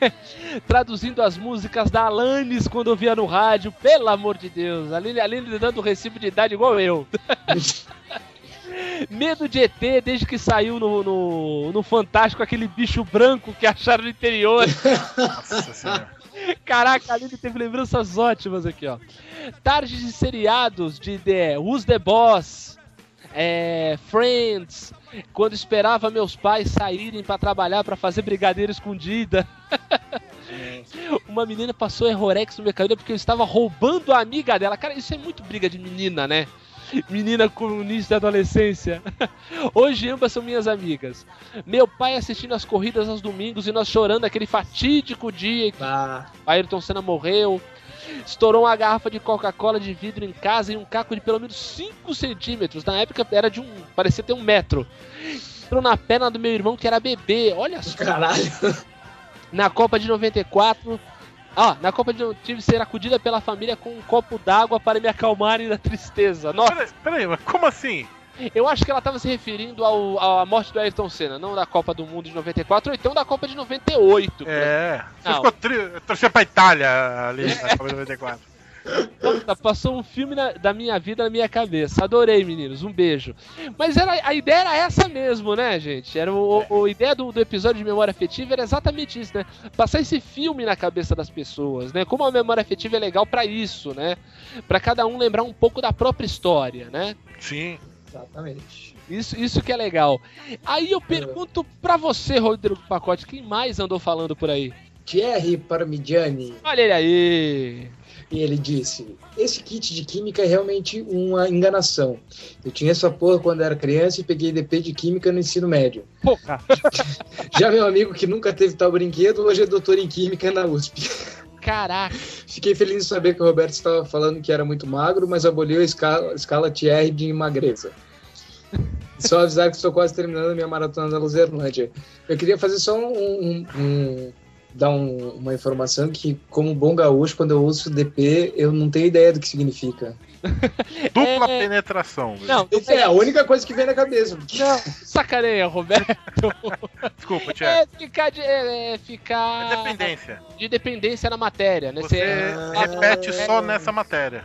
Traduzindo as músicas da Alanis quando eu via no rádio, pelo amor de Deus, a Aline, a Aline dando o recibo de idade igual eu. Medo de ET desde que saiu no, no, no Fantástico aquele bicho branco que acharam no interior. Nossa senhora. Caraca, a Aline teve lembranças ótimas aqui, ó. Tardes de seriados de The Who's the Boss, é, Friends, quando esperava meus pais saírem pra trabalhar pra fazer brigadeiro escondida. Uma menina passou errorex no mercado porque eu estava roubando a amiga dela. Cara, isso é muito briga de menina, né? Menina com início da adolescência. Hoje ambas são minhas amigas. Meu pai assistindo as corridas aos domingos e nós chorando aquele fatídico dia que ah, Ayrton Senna morreu. Estourou uma garrafa de Coca-Cola de vidro em casa e um caco de pelo menos 5 centímetros. Na época era de um. parecia ter um metro. Entrou na perna do meu irmão que era bebê. Olha só. caralho. Na Copa de 94. Ah, na Copa de tive que ser acudida pela família com um copo d'água para me acalmarem da tristeza. Nossa, Peraí, peraí, mas como assim? Eu acho que ela estava se referindo ao, à morte do Ayrton Senna, não da Copa do Mundo de 94, ou então da Copa de 98. É. Você ficou tri... torcer pra Itália ali na Copa de 94. Puta, passou um filme na- da minha vida na minha cabeça. Adorei, meninos. Um beijo. Mas era, a ideia era essa mesmo, né, gente? Era o, o- a ideia do, do episódio de memória afetiva era exatamente isso, né? Passar esse filme na cabeça das pessoas, né? Como a memória afetiva é legal pra isso, né? Pra cada um lembrar um pouco da própria história, né? Sim. Exatamente. Isso, isso que é legal. Aí eu pergunto pra você, Rodrigo Pacote, quem mais andou falando por aí? Thierry Parmigiani, Olha ele aí. e ele disse: Esse kit de química é realmente uma enganação. Eu tinha essa porra quando era criança e peguei DP de química no ensino médio. Pô, cara. Já meu amigo que nunca teve tal brinquedo, hoje é doutor em química na USP. Caraca. Fiquei feliz em saber que o Roberto estava falando que era muito magro, mas aboliu a escala, escala TR de magreza. Só avisar que estou quase terminando a minha maratona da Luzerlândia. Eu queria fazer só um. um- um- dar um- uma informação que, como bom gaúcho, quando eu ouço DP, eu não tenho ideia do que significa. Dupla É. penetração. velho. Não, É a única coisa que vem na cabeça. Não, sacaneia, Roberto. Desculpa, Tiago. É ficar de, é, é ficar É dependência. de dependência na matéria, né? Você é- repete só nessa matéria.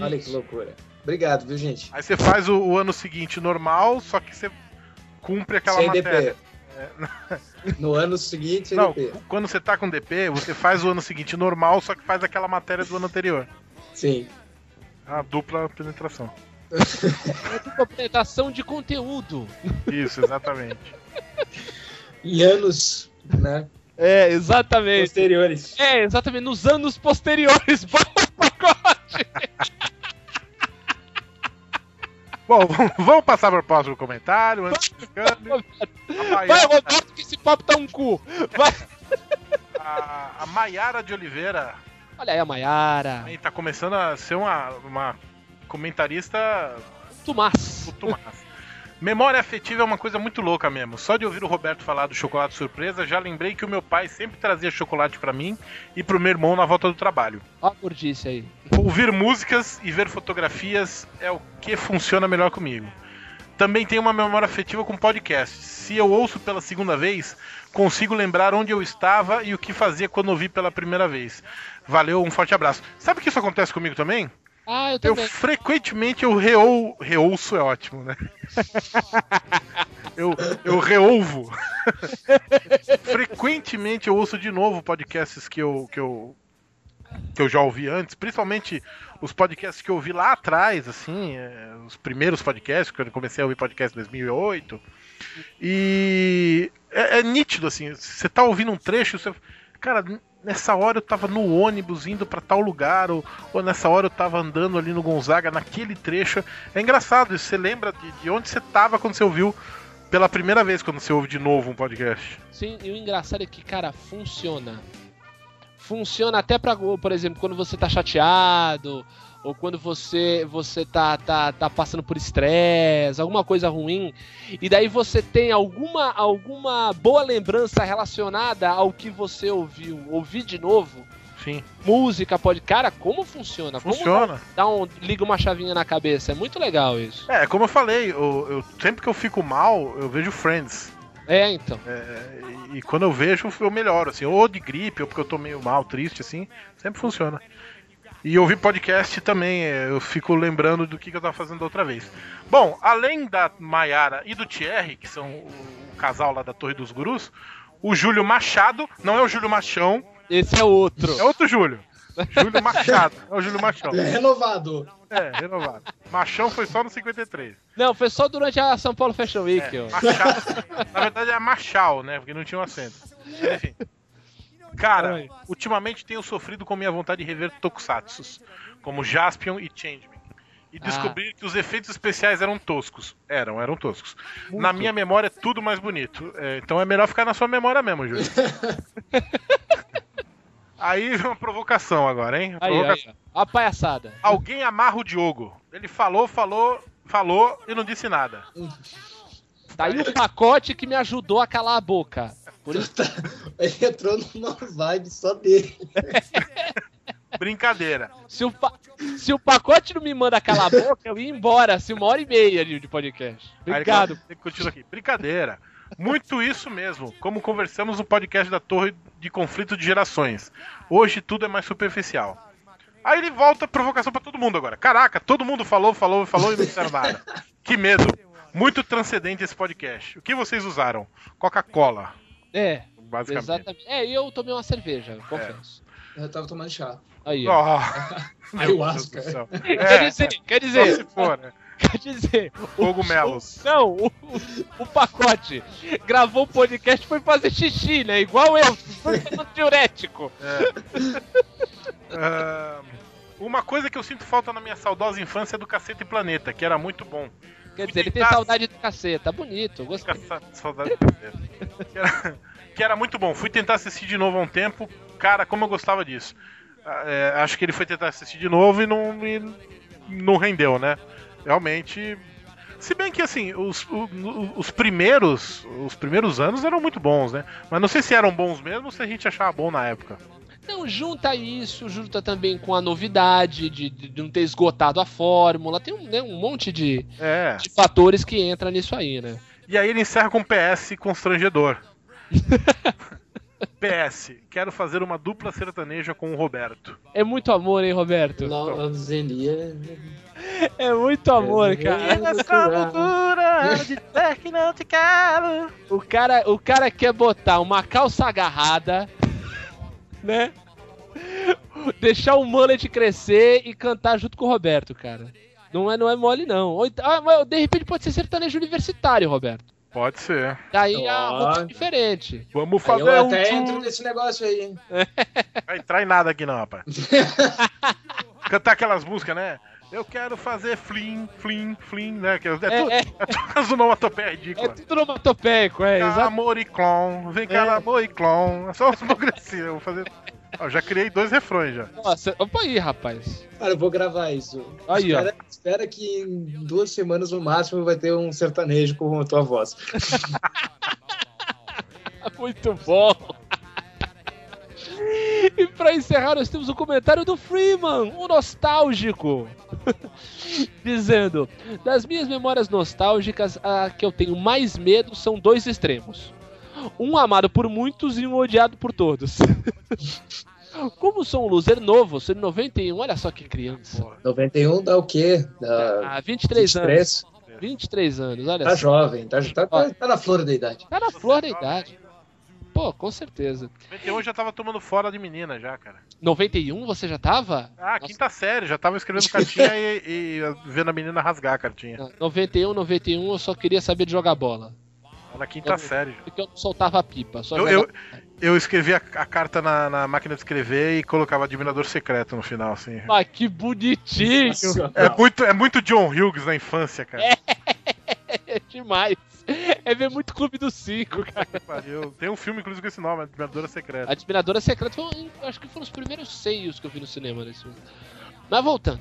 Olha que loucura. Obrigado, viu, gente? Aí você faz o, o ano seguinte normal, só que você cumpre aquela Sem matéria. DP. No ano seguinte, sem Não, DP. quando você tá com DP, você faz o ano seguinte normal, só que faz aquela matéria do ano anterior. Sim. A dupla penetração. é dupla penetração de conteúdo. Isso, exatamente. Em anos, né? É, exatamente. Posteriores. É, exatamente, nos anos posteriores. Bom pacote. Bom, vamos- passar para o próximo comentário. Antes do câmbio. A Vai, Roberto, que esse papo tá um cu. Vai. a, a Maiara de Oliveira Olha aí a Maiara. aí tá começando a ser uma, uma comentarista Tomás. puto massa. Memória afetiva é uma coisa muito louca mesmo. Só de ouvir o Roberto falar do chocolate surpresa, já lembrei que o meu pai sempre trazia chocolate pra mim e pro meu irmão na volta do trabalho. Ó a gordice aí. Ouvir músicas e ver fotografias é o que funciona melhor comigo. Também tenho uma memória afetiva com podcast. Se eu ouço pela segunda vez, consigo lembrar onde eu estava e o que fazia quando ouvi pela primeira vez. Valeu, um forte abraço. Sabe que isso acontece comigo também? Ah, eu Eu também. frequentemente eu reou, reouço é ótimo, né? eu, eu reouvo. frequentemente eu ouço de novo podcasts que eu, que eu que eu já ouvi antes, principalmente os podcasts que eu ouvi lá atrás, assim, é, os primeiros podcasts, quando eu comecei a ouvir podcast em 2008. E é, é nítido, assim, você tá ouvindo um trecho, você, cara, nessa hora eu tava no ônibus indo pra tal lugar, ou, ou nessa hora eu tava andando ali no Gonzaga, naquele trecho. É engraçado, isso, você lembra de, de onde você tava quando você ouviu pela primeira vez, quando você ouve de novo um podcast. Sim, e o engraçado é que, cara, funciona. Funciona até pra, por exemplo, quando você tá chateado, ou quando você você tá, tá, tá passando por estresse, alguma coisa ruim, e daí você tem alguma, alguma boa lembrança relacionada ao que você ouviu, ouvir de novo, Sim, música, pode. Cara, como funciona? funciona. Como dá um, liga uma chavinha na cabeça? É muito legal isso. É, como eu falei, eu, eu- sempre que eu fico mal, eu vejo Friends. É, então. É, e quando eu vejo, eu melhoro, assim, ou de gripe, ou porque eu tô meio mal, triste, assim, sempre funciona. E ouvir podcast também, é, eu fico lembrando do que, eu tava fazendo da outra vez. Bom, além da Maiara e do Thierry, que são o, o casal lá da Torre dos Gurus, o Júlio Machado, não é o Júlio Machão, Esse é outro. é outro Júlio. Júlio Machado, é o Júlio Machão. Renovado. É, renovado. Machão foi só no 53. Não, foi só durante a São Paulo Fashion Week. ó. Machado, na verdade é Machal, né? Porque não tinha um acento. Enfim. Cara, Ai. ultimamente tenho sofrido com minha vontade de rever tokusatsus, como Jaspion e Changeman. E descobrir que os efeitos especiais eram toscos. Eram, eram toscos. Na minha memória é tudo mais bonito. É, então é melhor ficar na sua memória mesmo, Júlio. Aí uma provocação agora, hein? Aí, Provocação. aí, ó. A palhaçada. Alguém amarra o Diogo. Ele falou, falou, falou e não disse nada. Tá aí o pacote que me ajudou a calar a boca. Por isso, Ele entrou numa vibe só dele. Brincadeira. se, o pa- se o pacote não me manda calar a boca, eu ia embora, assim, uma hora e meia de, de podcast. Aí Obrigado. Tem que continuar aqui. Brincadeira. Muito isso mesmo, como conversamos no podcast da Torre de Conflito de Gerações. Hoje tudo é mais superficial. Aí ele volta a provocação pra todo mundo agora. Caraca, todo mundo falou, falou, falou e não disseram nada. Que medo. Muito transcendente esse podcast. O que vocês usaram? Coca-Cola, É, basicamente. exatamente. É, e eu tomei uma cerveja, confesso. Eu tava tomando chá. Aí, ó. Oh, Ayahuasca. Quer É, dizer, quer só dizer, se for, né? Quer dizer. o- Cogumelos. o- não, o, o- o pacote gravou o podcast e foi fazer xixi, né? Igual eu, foi diurético. Ah, uma coisa que eu sinto falta na minha saudosa infância é do Cacete e Planeta, que era muito bom. Quer dizer, ele tem saudade do caceta, Bonito, eu gostei. Saudade do Cacete. que, era, que era muito bom. Fui tentar assistir de novo há um tempo. Cara, como eu gostava disso. Ah, é, acho que ele foi tentar assistir de novo e não, e não rendeu, né? Realmente. Se bem que assim, os, o- os primeiros. Os primeiros anos eram muito bons, né? Mas não sei se eram bons mesmo ou se a gente achava bom na época. Não, junta isso, junta também com a novidade de, de não ter esgotado a fórmula. Tem um, né, um monte de, É. de fatores que entra nisso aí, né? E aí ele encerra com PS constrangedor. PS, quero fazer uma dupla sertaneja com o Roberto. É muito amor, hein, Roberto? Nova Zenia. É muito amor, cara. que não te quero. O cara, o cara quer botar uma calça agarrada, né? Deixar o mullet crescer e cantar junto com o Roberto, cara. Não é, não é mole, não. Ou então- ah, de repente pode ser sertanejo universitário, Roberto. Pode ser. Daí a Ó. roupa é diferente. Vamos Aí fazer eu um até tour. entro nesse negócio aí, hein? Vai entrar em nada aqui não, rapaz. Cantar aquelas músicas, né? Eu quero fazer flim, flim, flim, né? Que é, é, tudo, É, é, é tudo as onomatopeia é ridícula. tudo onomatopeico, é, amor e clon, vem cá, É. amor e clon. É só os progressivos. Eu vou fazer. Ó, já criei dois refrões já. Nossa, opa aí, rapaz. Cara, eu vou gravar isso. Aí, ó. espera, espera que em duas semanas no máximo vai ter um sertanejo com a tua voz. Muito bom. E pra encerrar, nós temos o comentário do Freeman, o nostálgico. Dizendo: Das minhas memórias nostálgicas, a que eu tenho mais medo são dois extremos. Um amado por muitos e um odiado por todos. Como sou um loser novo, sou de 91, olha só que criança. 91 dá o quê? Dá Ah, 23 anos. 23? 23 anos, olha Tá só. jovem, tá, tá, tá, tá na flor da idade. Tá na flor da idade. Pô, com certeza. 91 já tava tomando fora de menina já, cara. 91 você já tava? Ah, Nossa. quinta série, já tava escrevendo cartinha e, e vendo a menina rasgar a cartinha. Não, 91, 91 eu só queria saber de jogar bola. Tá Na quinta Eu- série. Porque eu não soltava pipa. Só Eu, eu, eu escrevi a, a carta na, na máquina de escrever e colocava admirador secreto no final, assim. Ah, que bonitinho! É muito, é muito John Hughes na infância, cara. É demais. É ver muito Clube dos Cinco, cara. Tem um filme, inclusive, com esse nome, Admiradora Secreta. Admiradora Secreta, foi, um- acho que foram os primeiros seios que eu vi no cinema nesse filme. Mas voltando.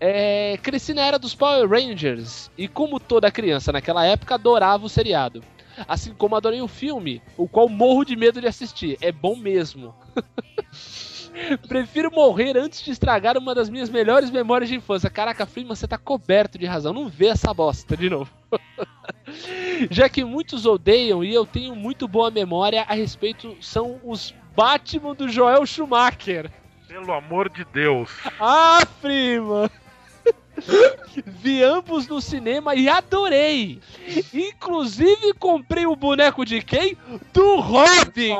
É, cresci na era dos Power Rangers e, como toda criança naquela época, adorava o seriado. Assim como adorei o filme, o qual morro de medo de assistir. É bom mesmo. Prefiro morrer antes de estragar uma das minhas melhores memórias de infância. Caraca, Freeman, você tá coberto de razão. Não vê essa bosta de novo. Já que muitos odeiam e eu tenho muito boa memória a respeito, são os Batman do Joel Schumacher. Pelo amor de Deus. Ah, Freeman! Vi ambos no cinema e adorei. Inclusive comprei o boneco de quem? Do Robin.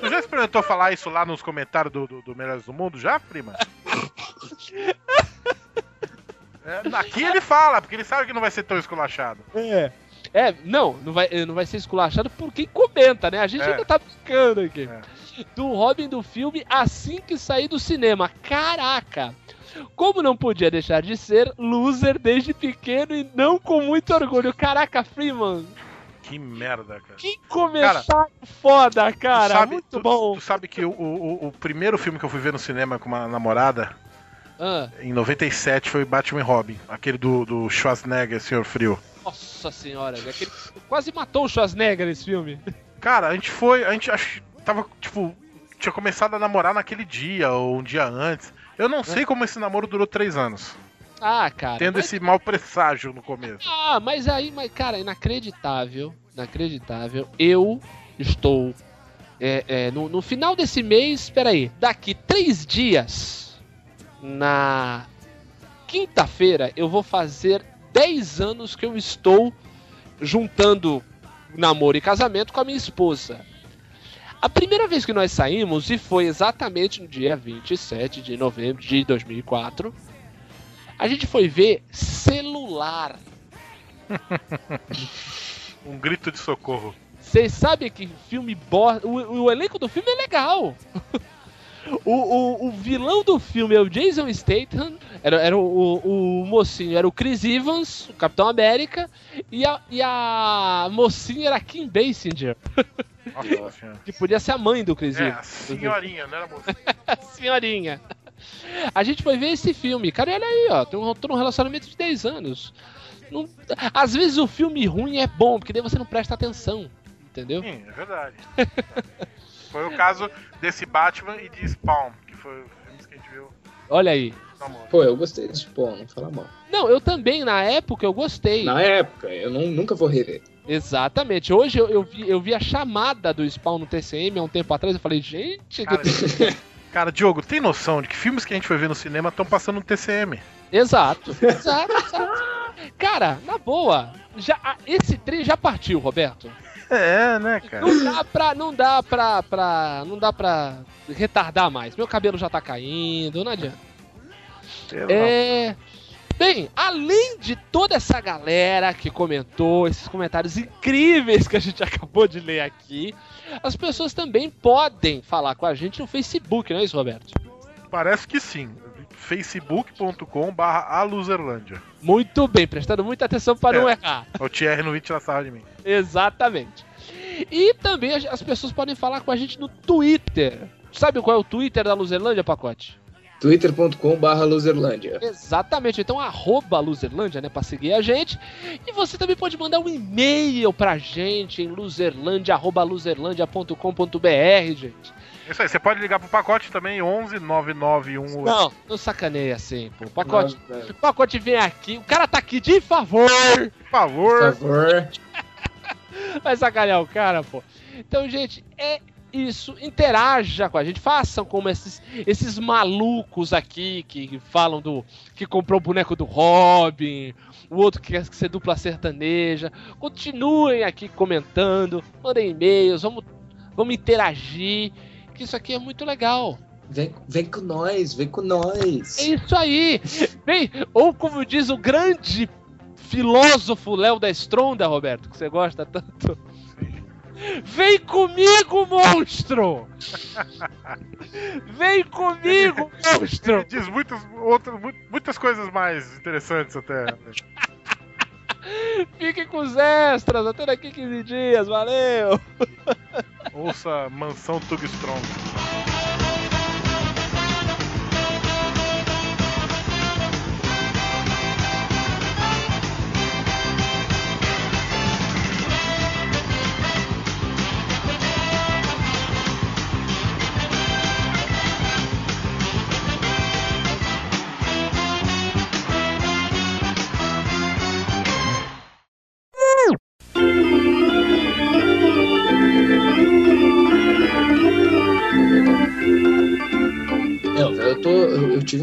Tu já experimentou falar isso lá nos comentários do, do, do Melhores do Mundo, já, prima? É, aqui ele fala, porque ele sabe que não vai ser tão esculachado. É. É, não, não vai, não vai ser esculachado por quem comenta, né? A gente É. ainda tá brincando aqui. É. Do Robin do filme assim que sair do cinema. Caraca! Como não podia deixar de ser loser desde pequeno e não com muito orgulho. Caraca, Freeman, Que merda, cara. que comentário foda, cara. sabe, muito tu- bom. Tu sabe que o, o, o primeiro filme que eu fui ver no cinema com uma namorada, Ah, em 97, foi Batman e Robin. Aquele do, do Schwarzenegger, Senhor Frio. nossa senhora, velho, aquele quase matou o Schwarzenegger nesse filme. Cara, a gente foi, a gente acho, tava, tipo, tinha começado a namorar naquele dia, ou um dia antes. Eu não sei como esse namoro durou três anos. Ah, cara. Tendo mas- esse mau presságio no começo. Ah, mas aí, mas, cara, inacreditável. Inacreditável. Eu estou. é, é, no, no final desse mês, peraí, daqui três dias, na quinta-feira, eu vou fazer 10 anos que eu estou juntando namoro e casamento com a minha esposa. A primeira vez que nós saímos, e foi exatamente no dia 27 de novembro de 2004, a gente foi ver celular. Um grito de socorro. Vocês sabem que filme bosta. O, o elenco do filme é legal. O, o, o vilão do filme é o Jason Statham, era, era o, mocinho, era o Chris Evans, o Capitão América, e a, e a mocinha era a Kim Basinger, Nossa que podia ser a mãe do Chris É, a Evans. senhorinha, né, moça? Senhorinha. A gente foi ver esse filme, cara, e olha aí, ó, tem um, tô num relacionamento de 10 anos. Não- às vezes o filme ruim é bom, porque daí você não presta atenção, entendeu? Sim, é verdade. Foi o caso desse Batman e de Spawn, que foi o filme que a gente viu Olha aí. amor. Pô, eu gostei desse pô, não fala mal. Não, eu também, na época, eu gostei. Na época, eu não- nunca vou rever. Exatamente. Hoje eu, eu vi, eu vi a chamada do Spawn no TCM há um tempo atrás. Eu falei, gente. Cara, que- Cara, Diogo, tem noção de que filmes que a gente foi ver no cinema estão passando no TCM? Exato, exato, exato. Cara, na boa, já, esse trem já partiu, Roberto. É, né, cara? Não dá pra. Não dá pra, pra. Não dá pra retardar mais. Meu cabelo já tá caindo, não adianta. É. Bem, além de toda essa galera que comentou, esses comentários incríveis que a gente acabou de ler aqui, as pessoas também podem falar com a gente no Facebook, não é isso, Roberto? Parece que sim. facebook.com barra aluzerlândia. Muito bem, prestando muita atenção para não É. errar. O Thierry não vi tirar sarro de mim. Exatamente. E também as as pessoas podem falar com a gente no Twitter. Sabe qual é o Twitter da Luzerlândia, Pacote? twitter.com barra loserlândia. Exatamente, então arroba Luzerlândia, né, pra seguir a gente. E você também pode mandar um e-mail pra gente em arroba luzerlândia.com.br, gente. Isso aí, você pode ligar pro pacote também, 11 991. Não, não sacaneia assim, pô. Pacote, Não, não. pacote vem aqui, o cara tá aqui de favor. Por Por favor. favor. Vai sacanear o cara, pô. Então, gente, é isso, interaja com a gente, façam como esses, esses malucos aqui que, que falam do. que comprou o boneco do Robin, o outro que quer ser dupla sertaneja. Continuem aqui comentando, mandem e-mails, vamos, vamos interagir, que isso aqui é muito legal. Vem, vem com nós, vem com nós. É isso aí! Vem, ou como diz o grande filósofo Léo da Stronda, Roberto, que você gosta tanto. Vem comigo, monstro! Vem comigo, monstro! Ele diz muitas, outras, mu- muitas coisas mais interessantes até. Fique com os extras, até daqui 15 dias, valeu! Ouça Mansão Tug Strong.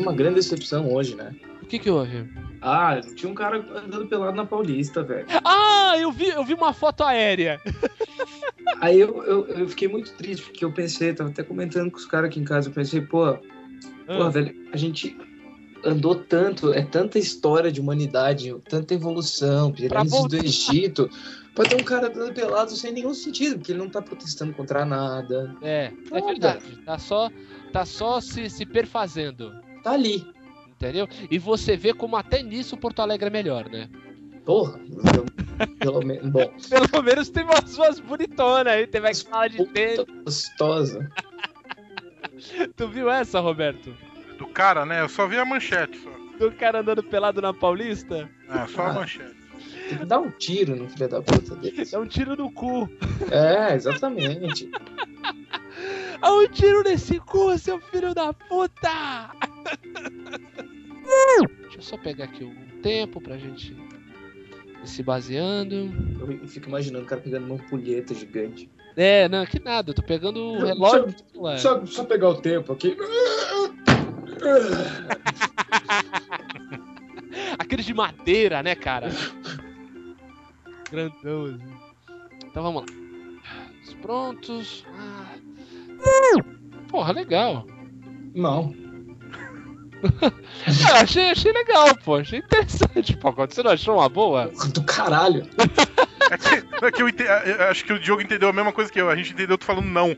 Uma grande decepção hoje, né? O que que houve? Ah, tinha um cara andando pelado na Paulista, velho. Ah, eu vi, eu vi uma foto aérea. Aí eu, eu, eu fiquei muito triste, porque eu pensei, tava até comentando com os caras aqui em casa, eu pensei, pô, pô, Ah, velho, a gente andou tanto, é tanta história de humanidade, tanta evolução, pirâmides do. Egito, pra ter um cara andando pelado sem nenhum sentido, porque ele não tá protestando contra nada. É, é Nada. verdade. Tá só, tá só se, se perfazendo. Tá ali. Entendeu? E você vê como até nisso o Porto Alegre é melhor, né? Porra, eu- pelo menos. Bom, Pelo menos tem umas ruas bonitonas aí, teve aquela de tênis. gostosa. Tu viu essa, Roberto? Do cara, né? Eu só vi a manchete. Só, Do cara andando pelado na Paulista? é, só a Ah. manchete. Tem que dar um tiro no filho da puta dele. É um tiro no cu. É, exatamente. É um tiro nesse cu, seu filho da puta! Deixa eu só pegar aqui um tempo pra gente ir se baseando. Eu fico imaginando o cara pegando uma ampulheta gigante. É, não, que nada, eu tô pegando o Só- relógio celular. Só, só pegar o tempo aqui. Aqueles de madeira, né, cara? Grandão, assim. Então vamos lá. Os Prontos. Ah. Porra, legal. Não. Ah, achei, achei legal, pô. Achei interessante, pô. Você não achou uma boa? Do caralho. É que, é que eu, ente- eu acho que o Diogo entendeu a mesma coisa que eu. A gente entendeu tu falando não.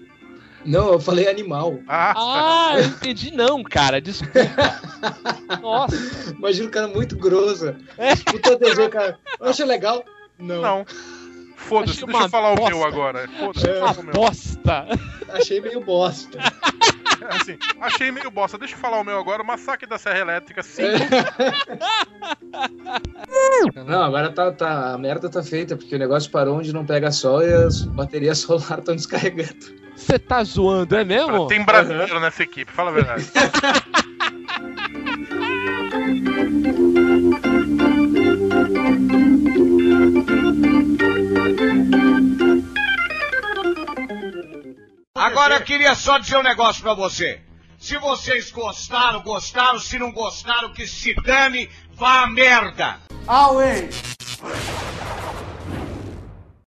Não, eu falei animal. Ah, Ah, eu entendi não, cara. Desculpa. Nossa. Imagina o cara muito grosso. É. Puta TV, cara. Acha legal? Não. não. Foda-se, deixa eu falar bosta. o meu agora. Foda-se, É. fala Uma o meu. bosta. Achei meio bosta. Assim, achei meio bosta. Deixa eu falar o meu agora. O massacre da Serra Elétrica, sim. Não, agora tá, tá, a merda tá feita, porque o negócio parou onde não pega sol e as baterias solar estão descarregando. Você tá zoando, é mesmo? Tem brasileiro nessa equipe, fala a verdade. Agora eu queria só dizer um negócio pra você. Se vocês gostaram, gostaram. Se não gostaram, que se dane, vá a merda. Away!